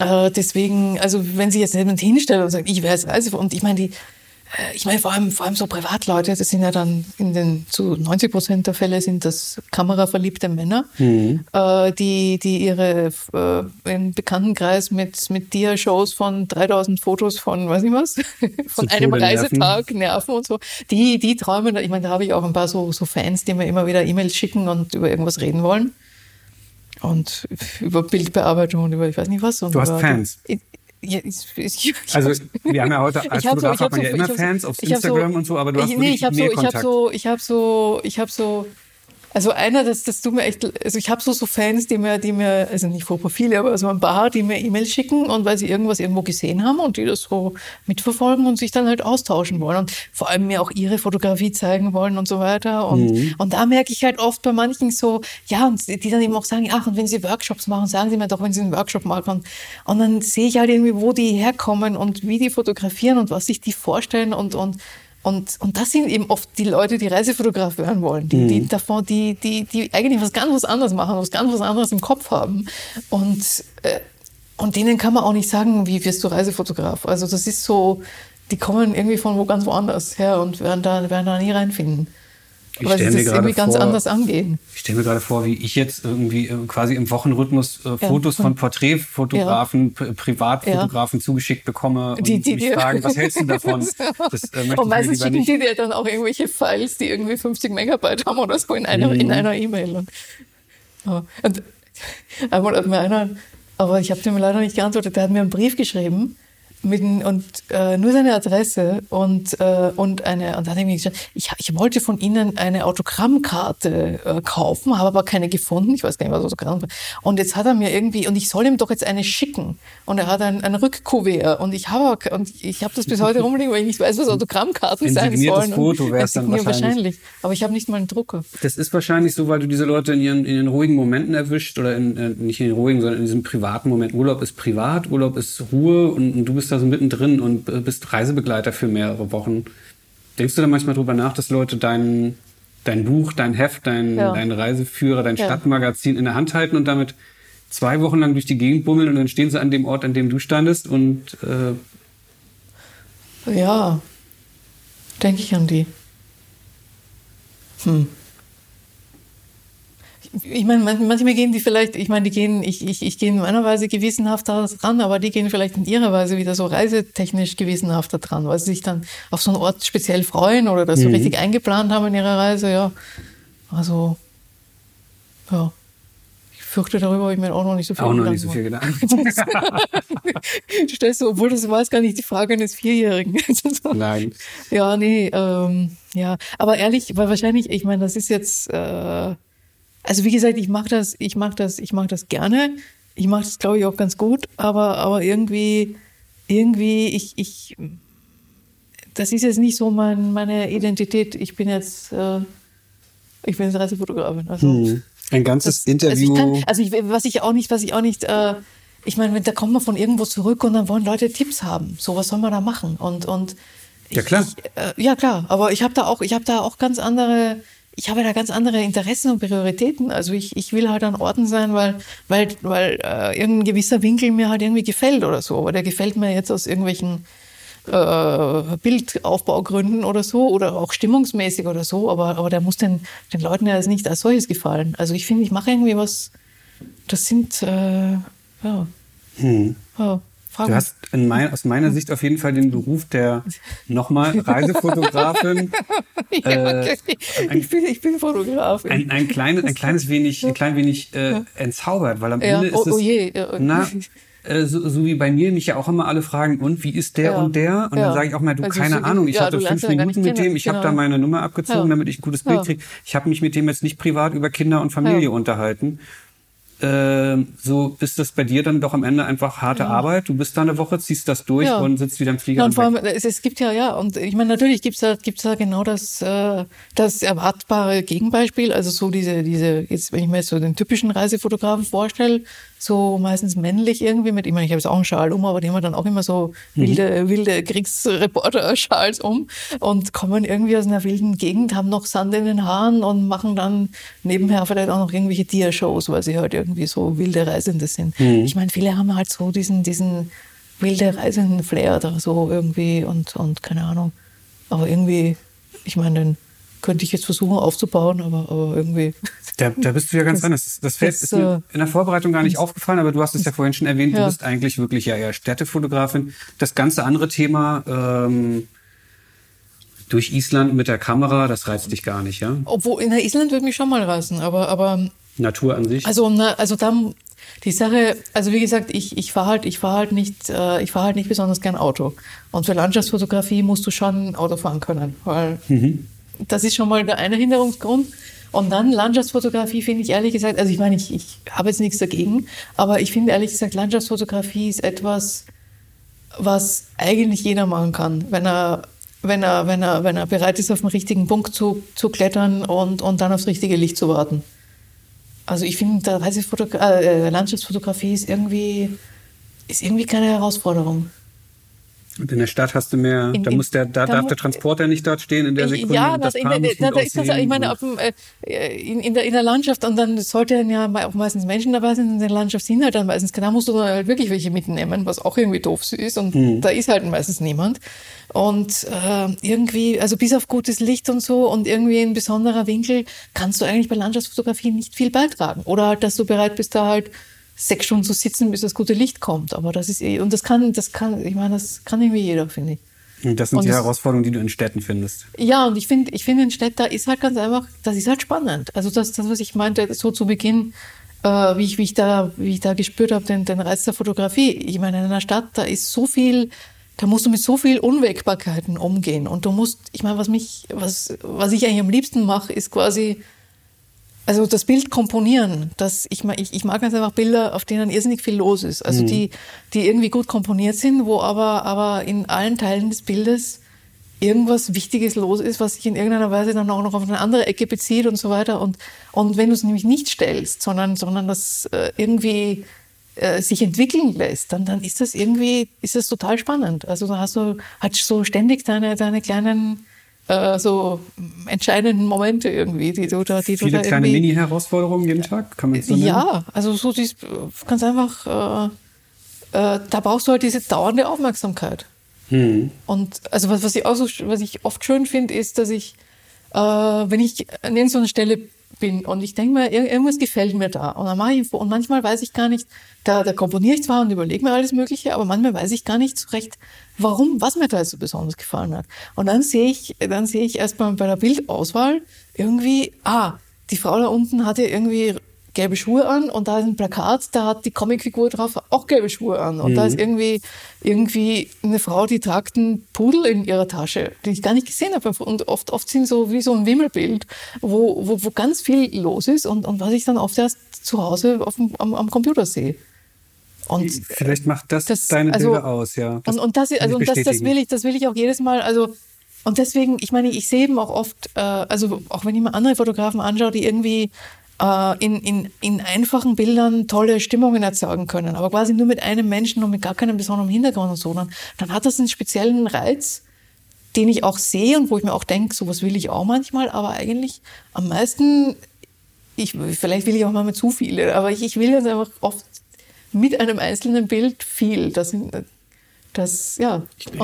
Äh, deswegen, also wenn sie jetzt jemand hinstellt und sagt, ich wäre jetzt Reisefotograf, und ich meine, die, äh, ich meine, vor allem, vor allem so Privatleute, das sind ja dann in den zu 90 Prozent der Fälle sind das kameraverliebte Männer, mhm. äh, die, die ihre äh, im Bekanntenkreis mit, mit Dia-Shows von 3000 Fotos von, weiß ich was, von Zu einem Reisetag nerven. nerven. und so. Die, die träumen, ich meine, da habe ich auch ein paar so, so Fans, die mir immer wieder E-Mails schicken und über irgendwas reden wollen. Und über Bildbearbeitung und über ich weiß nicht was. Und du hast Fans? Ich, ich, ich, also wir haben ja heute als Fotograf so, hat man so, ja immer Fans auf Instagram so, und so, aber du hast nee, ich habe so, ich habe so, ich habe so, ich habe so also einer, das, das tut mir echt, also ich habe so, so Fans, die mir, die mir, also nicht vor Profile, aber so ein paar, die mir E-Mails schicken und weil sie irgendwas irgendwo gesehen haben und die das so mitverfolgen und sich dann halt austauschen wollen und vor allem mir auch ihre Fotografie zeigen wollen und so weiter. Und, mhm. und da merke ich halt oft bei manchen so, ja, und die dann eben auch sagen, ach, und wenn sie Workshops machen, sagen sie mir doch, wenn sie einen Workshop machen. Und dann sehe ich halt irgendwie, wo die herkommen und wie die fotografieren und was sich die vorstellen und, und und, und das sind eben oft die Leute, die Reisefotograf werden wollen, die, mhm. die davon, die, die, die eigentlich was ganz was anderes machen, was ganz was anderes im Kopf haben. Und, äh, und denen kann man auch nicht sagen, wie wirst du Reisefotograf. Also das ist so, die kommen irgendwie von wo ganz woanders her und werden da, werden da nie reinfinden. Ich weil sie das irgendwie ganz vor, anders angehen. Ich stelle mir gerade vor, wie ich jetzt irgendwie äh, quasi im Wochenrhythmus äh, Fotos ja. von Porträtfotografen, ja. Privatfotografen ja. zugeschickt bekomme und die, die, mich fragen, was hältst du davon? Das, äh, und meistens schicken nicht. die dir dann auch irgendwelche Files, die irgendwie 50 Megabyte haben oder so in einer mhm. in einer E-Mail. Und, und einmal hat mir einer, aber ich habe dem leider nicht geantwortet, der hat mir einen Brief geschrieben mit, und äh, nur seine Adresse und, äh, und eine, und dann habe ich mir gesagt, ich, ich wollte von Ihnen eine Autogrammkarte äh, kaufen, habe aber keine gefunden. Ich weiß gar nicht, was Autogramm war. Und jetzt hat er mir irgendwie, und ich soll ihm doch jetzt eine schicken. Und er hat ein, ein Rückkuvert. Und ich habe, und ich habe das bis heute rumliegen, weil ich nicht weiß, was Autogrammkarten sein sollen. Foto wäre es dann wahrscheinlich. wahrscheinlich. Aber ich habe nicht mal einen Drucker. Das ist wahrscheinlich so, weil du diese Leute in ihren, in den ruhigen Momenten erwischt oder in, äh, nicht in den ruhigen, sondern in diesem privaten Moment. Urlaub ist privat, Urlaub ist Ruhe und, und du bist da so mittendrin und bist Reisebegleiter für mehrere Wochen. Denkst du da manchmal drüber nach, dass Leute dein, dein Buch, dein Heft, dein, ja. dein Reiseführer, dein ja. Stadtmagazin in der Hand halten und damit zwei Wochen lang durch die Gegend bummeln und dann stehen sie an dem Ort, an dem du standest und äh ja, denke ich an die. Hm ich meine, manchmal gehen die vielleicht, ich meine, die gehen, ich, ich, ich gehe in meiner Weise gewissenhafter dran, aber die gehen vielleicht in ihrer Weise wieder so reisetechnisch gewissenhafter dran, weil sie sich dann auf so einen Ort speziell freuen oder das so mhm. richtig eingeplant haben in ihrer Reise, ja. Also, ja. Ich fürchte, darüber habe ich mir auch noch nicht so viel Auch noch nicht so viel Gedanken. du stellst so, obwohl das war jetzt gar nicht die Frage eines Vierjährigen. Nein. Ja, nee, ähm, ja. Aber ehrlich, weil wahrscheinlich, ich meine, das ist jetzt, äh, also wie gesagt, ich mache das, ich mache das, ich mache das gerne. Ich mache das, glaube ich, auch ganz gut, aber, aber irgendwie, irgendwie, ich, ich, das ist jetzt nicht so mein, meine Identität. Ich bin jetzt, äh, ich bin jetzt Reisefotografin. Also, hm. Ein ganzes das, Interview. Also, ich kann, also ich, was ich auch nicht, was ich auch nicht, äh, ich meine, da kommt man von irgendwo zurück und dann wollen Leute Tipps haben. So, was soll man da machen? Und, und ich, ja klar. Ich, äh, ja klar, aber ich habe da auch, ich habe da auch ganz andere ich habe da ganz andere Interessen und Prioritäten. Also ich, ich will halt an Orten sein, weil, weil, weil äh, irgendein gewisser Winkel mir halt irgendwie gefällt oder so. Aber der gefällt mir jetzt aus irgendwelchen äh, Bildaufbaugründen oder so oder auch stimmungsmäßig oder so. Aber, aber der muss den, den Leuten ja nicht als solches gefallen. Also ich finde, ich mache irgendwie was, das sind, äh, ja. Hm. ja. Frag du hast mein, aus meiner Sicht auf jeden Fall den Beruf der nochmal Reisefotografin. ja, äh, ein, ich, bin, ich bin Fotograf. Ein, ein, kleines, ein kleines wenig, ein klein wenig äh, entzaubert, weil am ja. Ende ist oh, es, oh je. na, äh, so, so wie bei mir mich ja auch immer alle fragen, und wie ist der ja. und der? Und dann sage ich auch mal, du, also keine Ahnung, ich hatte fünf Minuten mit dem, ich genau. habe da meine Nummer abgezogen, damit ich ein gutes Bild kriege. Ich habe mich mit dem jetzt nicht privat über Kinder und Familie unterhalten. Ähm, so ist das bei dir dann doch am Ende einfach harte ja. Arbeit. Du bist da eine Woche, ziehst das durch ja. und sitzt wieder im Flieger. Ja, und vor allem, es, es, gibt ja, ja, und ich meine, natürlich gibt's da, gibt's da genau das, äh, das erwartbare Gegenbeispiel. Also so diese, diese, jetzt, wenn ich mir jetzt so den typischen Reisefotografen vorstelle, so meistens männlich irgendwie mit, ich meine, ich habe jetzt auch einen Schal um, aber die haben dann auch immer so mhm. wilde, mhm. wilde Kriegsreporter-Schals um und kommen irgendwie aus einer wilden Gegend, haben noch Sand in den Haaren und machen dann nebenher vielleicht auch noch irgendwelche Tiershows, weil sie halt irgendwie so wilde Reisende sind. Ich meine, viele haben halt so diesen, diesen wilde Reisenden Flair oder so irgendwie und, und keine Ahnung. Aber irgendwie, ich meine, den könnte ich jetzt versuchen aufzubauen, aber, aber irgendwie. Da, da bist du ja ganz Das- anders. Das das, ist mir äh, in der Vorbereitung gar nicht aufgefallen, aber du hast es ja vorhin schon erwähnt, du Ja. bist eigentlich wirklich ja eher Städtefotografin. Das ganze andere Thema ähm, durch Island mit der Kamera, das reizt dich gar nicht, ja? Obwohl, in der Island würde mich schon mal reißen, aber, aber Natur an sich. Also, na, also dann die Sache, also wie gesagt, ich, ich fahre halt, ich fahr halt nicht, äh, ich fahre halt nicht besonders gern Auto. Und für Landschaftsfotografie musst du schon Auto fahren können, weil das ist schon mal der eine Hinderungsgrund. Und dann Landschaftsfotografie finde ich ehrlich gesagt, also ich meine, ich, ich habe jetzt nichts dagegen, aber ich finde ehrlich gesagt, Landschaftsfotografie ist etwas, was eigentlich jeder machen kann, wenn er, wenn er, wenn er, wenn er bereit ist, auf den richtigen Punkt zu, zu klettern und, und dann aufs richtige Licht zu warten. Also ich finde, Reisefotogra äh, Landschaftsfotografie ist irgendwie, ist irgendwie keine Herausforderung. Und in der Stadt hast du mehr, In- da muss der, da da darf der Transporter nicht dort stehen in der Sekunde. ja, das das, in, da, da ist das, ich meine, dem, äh, in, in, der, in der Landschaft und dann sollten ja auch meistens Menschen dabei sein, in der Landschaft sind halt dann meistens, da musst du dann halt wirklich welche mitnehmen, was auch irgendwie doof ist und Mhm. da ist halt meistens niemand. Und äh, irgendwie, also bis auf gutes Licht und so und irgendwie ein besonderer Winkel, kannst du eigentlich bei Landschaftsfotografie nicht viel beitragen. Oder halt, dass du bereit bist, da halt sechs Stunden zu sitzen, bis das gute Licht kommt. Aber das ist eh, und das kann, das kann, ich meine, das kann irgendwie jeder, finde ich. Und das sind und die Herausforderungen, die du in Städten findest. Ja, und ich finde, ich finde in Städten, da ist halt ganz einfach, das ist halt spannend. Also das, das was ich meinte, so zu Beginn, äh, wie, ich, wie, ich da, wie ich da gespürt habe, den, den Reiz der Fotografie. Ich meine, in einer Stadt, da ist so viel, da musst du mit so viel Unwägbarkeiten umgehen. Und du musst, ich meine, was mich, was, was ich eigentlich am liebsten mache, ist quasi, also das Bild komponieren, das, ich, mag- ich, ich mag ganz einfach Bilder, auf denen irrsinnig viel los ist. Also die, die irgendwie gut komponiert sind, wo aber, aber in allen Teilen des Bildes irgendwas Wichtiges los ist, was sich in irgendeiner Weise dann auch noch auf eine andere Ecke bezieht und so weiter. Und, und wenn du es nämlich nicht stellst, sondern, sondern das äh, irgendwie äh, sich entwickeln lässt, dann, dann ist das irgendwie, ist das total spannend. Also da hast du halt so ständig deine, deine kleinen, äh, so entscheidenden Momente irgendwie, die du da, die du Viele da kleine Mini-Herausforderungen jeden Tag, kann man es so nennen? ja, also so dies, ganz einfach, äh, äh, da brauchst du halt diese dauernde Aufmerksamkeit. Hm. Und also was, was ich auch so, was ich oft schön finde, ist, dass ich, äh, wenn ich an irgendeiner Stelle bin und ich denke mir, ir- irgendwas gefällt mir da und dann mache ich und manchmal weiß ich gar nicht, da, da komponiere ich zwar und überlege mir alles Mögliche, aber manchmal weiß ich gar nicht so recht, warum, was mir da so besonders gefallen hat. Und dann sehe ich, dann sehe ich erstmal bei der Bildauswahl irgendwie, ah, die Frau da unten hatte irgendwie gelbe Schuhe an und da ist ein Plakat, da hat die Comicfigur drauf auch gelbe Schuhe an. Und da ist irgendwie, irgendwie eine Frau, die tragt einen Pudel in ihrer Tasche, den ich gar nicht gesehen habe. Und oft, oft sind so wie so ein Wimmelbild, wo, wo, wo ganz viel los ist und, und was ich dann oft erst zu Hause auf dem, am, am Computer sehe. Und Vielleicht macht das, das- deine also- Bilder aus, ja. Das und, und das, also, und das, das will ich, das will ich auch jedes Mal, also, und deswegen, ich meine, ich sehe eben auch oft, äh, also auch wenn ich mir andere Fotografen anschaue, die irgendwie in, in, in einfachen Bildern tolle Stimmungen erzeugen können, aber quasi nur mit einem Menschen und mit gar keinem besonderen Hintergrund und so, dann, dann hat das einen speziellen Reiz, den ich auch sehe und wo ich mir auch denke, sowas will ich auch manchmal, aber eigentlich am meisten, ich, vielleicht will ich auch mal zu viele, aber ich, ich will jetzt einfach oft mit einem einzelnen Bild viel. Das sind, das, ja.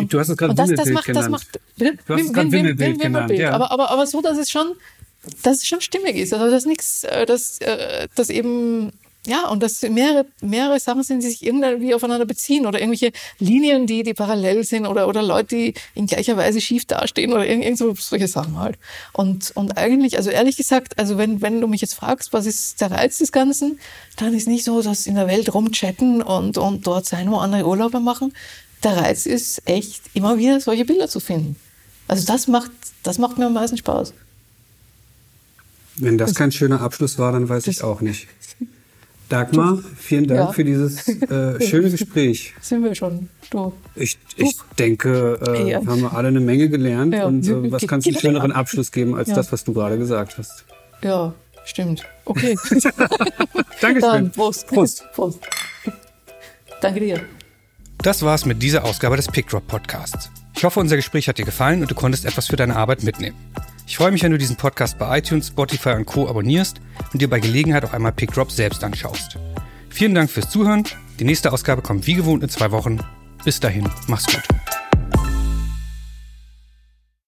Du hast es gerade und das, das Wimmelbild macht, das genannt. macht, bitte? Du hast es gerade Wim- Wimmelbild Wim- genannt, Wimmelbild. ja. Aber, aber, aber so, dass es schon, dass es schon stimmig ist. Also, dass nichts, äh, dass, äh, dass eben, ja, und dass mehrere, mehrere Sachen sind, die sich irgendwie aufeinander beziehen oder irgendwelche Linien, die, die parallel sind oder, oder Leute, die in gleicher Weise schief dastehen oder irgend, irgend so, solche Sachen halt. Und, und eigentlich, also ehrlich gesagt, also wenn, wenn du mich jetzt fragst, was ist der Reiz des Ganzen, dann ist nicht so, dass in der Welt rumchatten und, und dort sein, wo andere Urlaube machen. Der Reiz ist echt, immer wieder solche Bilder zu finden. Also das macht, das macht mir am meisten Spaß. Wenn das kein schöner Abschluss war, dann weiß ich auch nicht. Dagmar, vielen Dank Ja. für dieses äh, schöne Gespräch. Sind wir schon. Du. Ich, ich denke, äh, Ja. haben wir alle eine Menge gelernt. Ja. Und äh, was kann es einen schöneren Abschluss geben als Ja. das, was du gerade gesagt hast? Ja, stimmt. Okay. Dankeschön. Dann Prost. Prost. Prost. Danke dir. Das war's mit dieser Ausgabe des PickDrop Podcasts. Ich hoffe, unser Gespräch hat dir gefallen und du konntest etwas für deine Arbeit mitnehmen. Ich freue mich, wenn du diesen Podcast bei iTunes, Spotify und Co. abonnierst und dir bei Gelegenheit auch einmal PickDrop selbst anschaust. Vielen Dank fürs Zuhören. Die nächste Ausgabe kommt wie gewohnt in zwei Wochen. Bis dahin, mach's gut.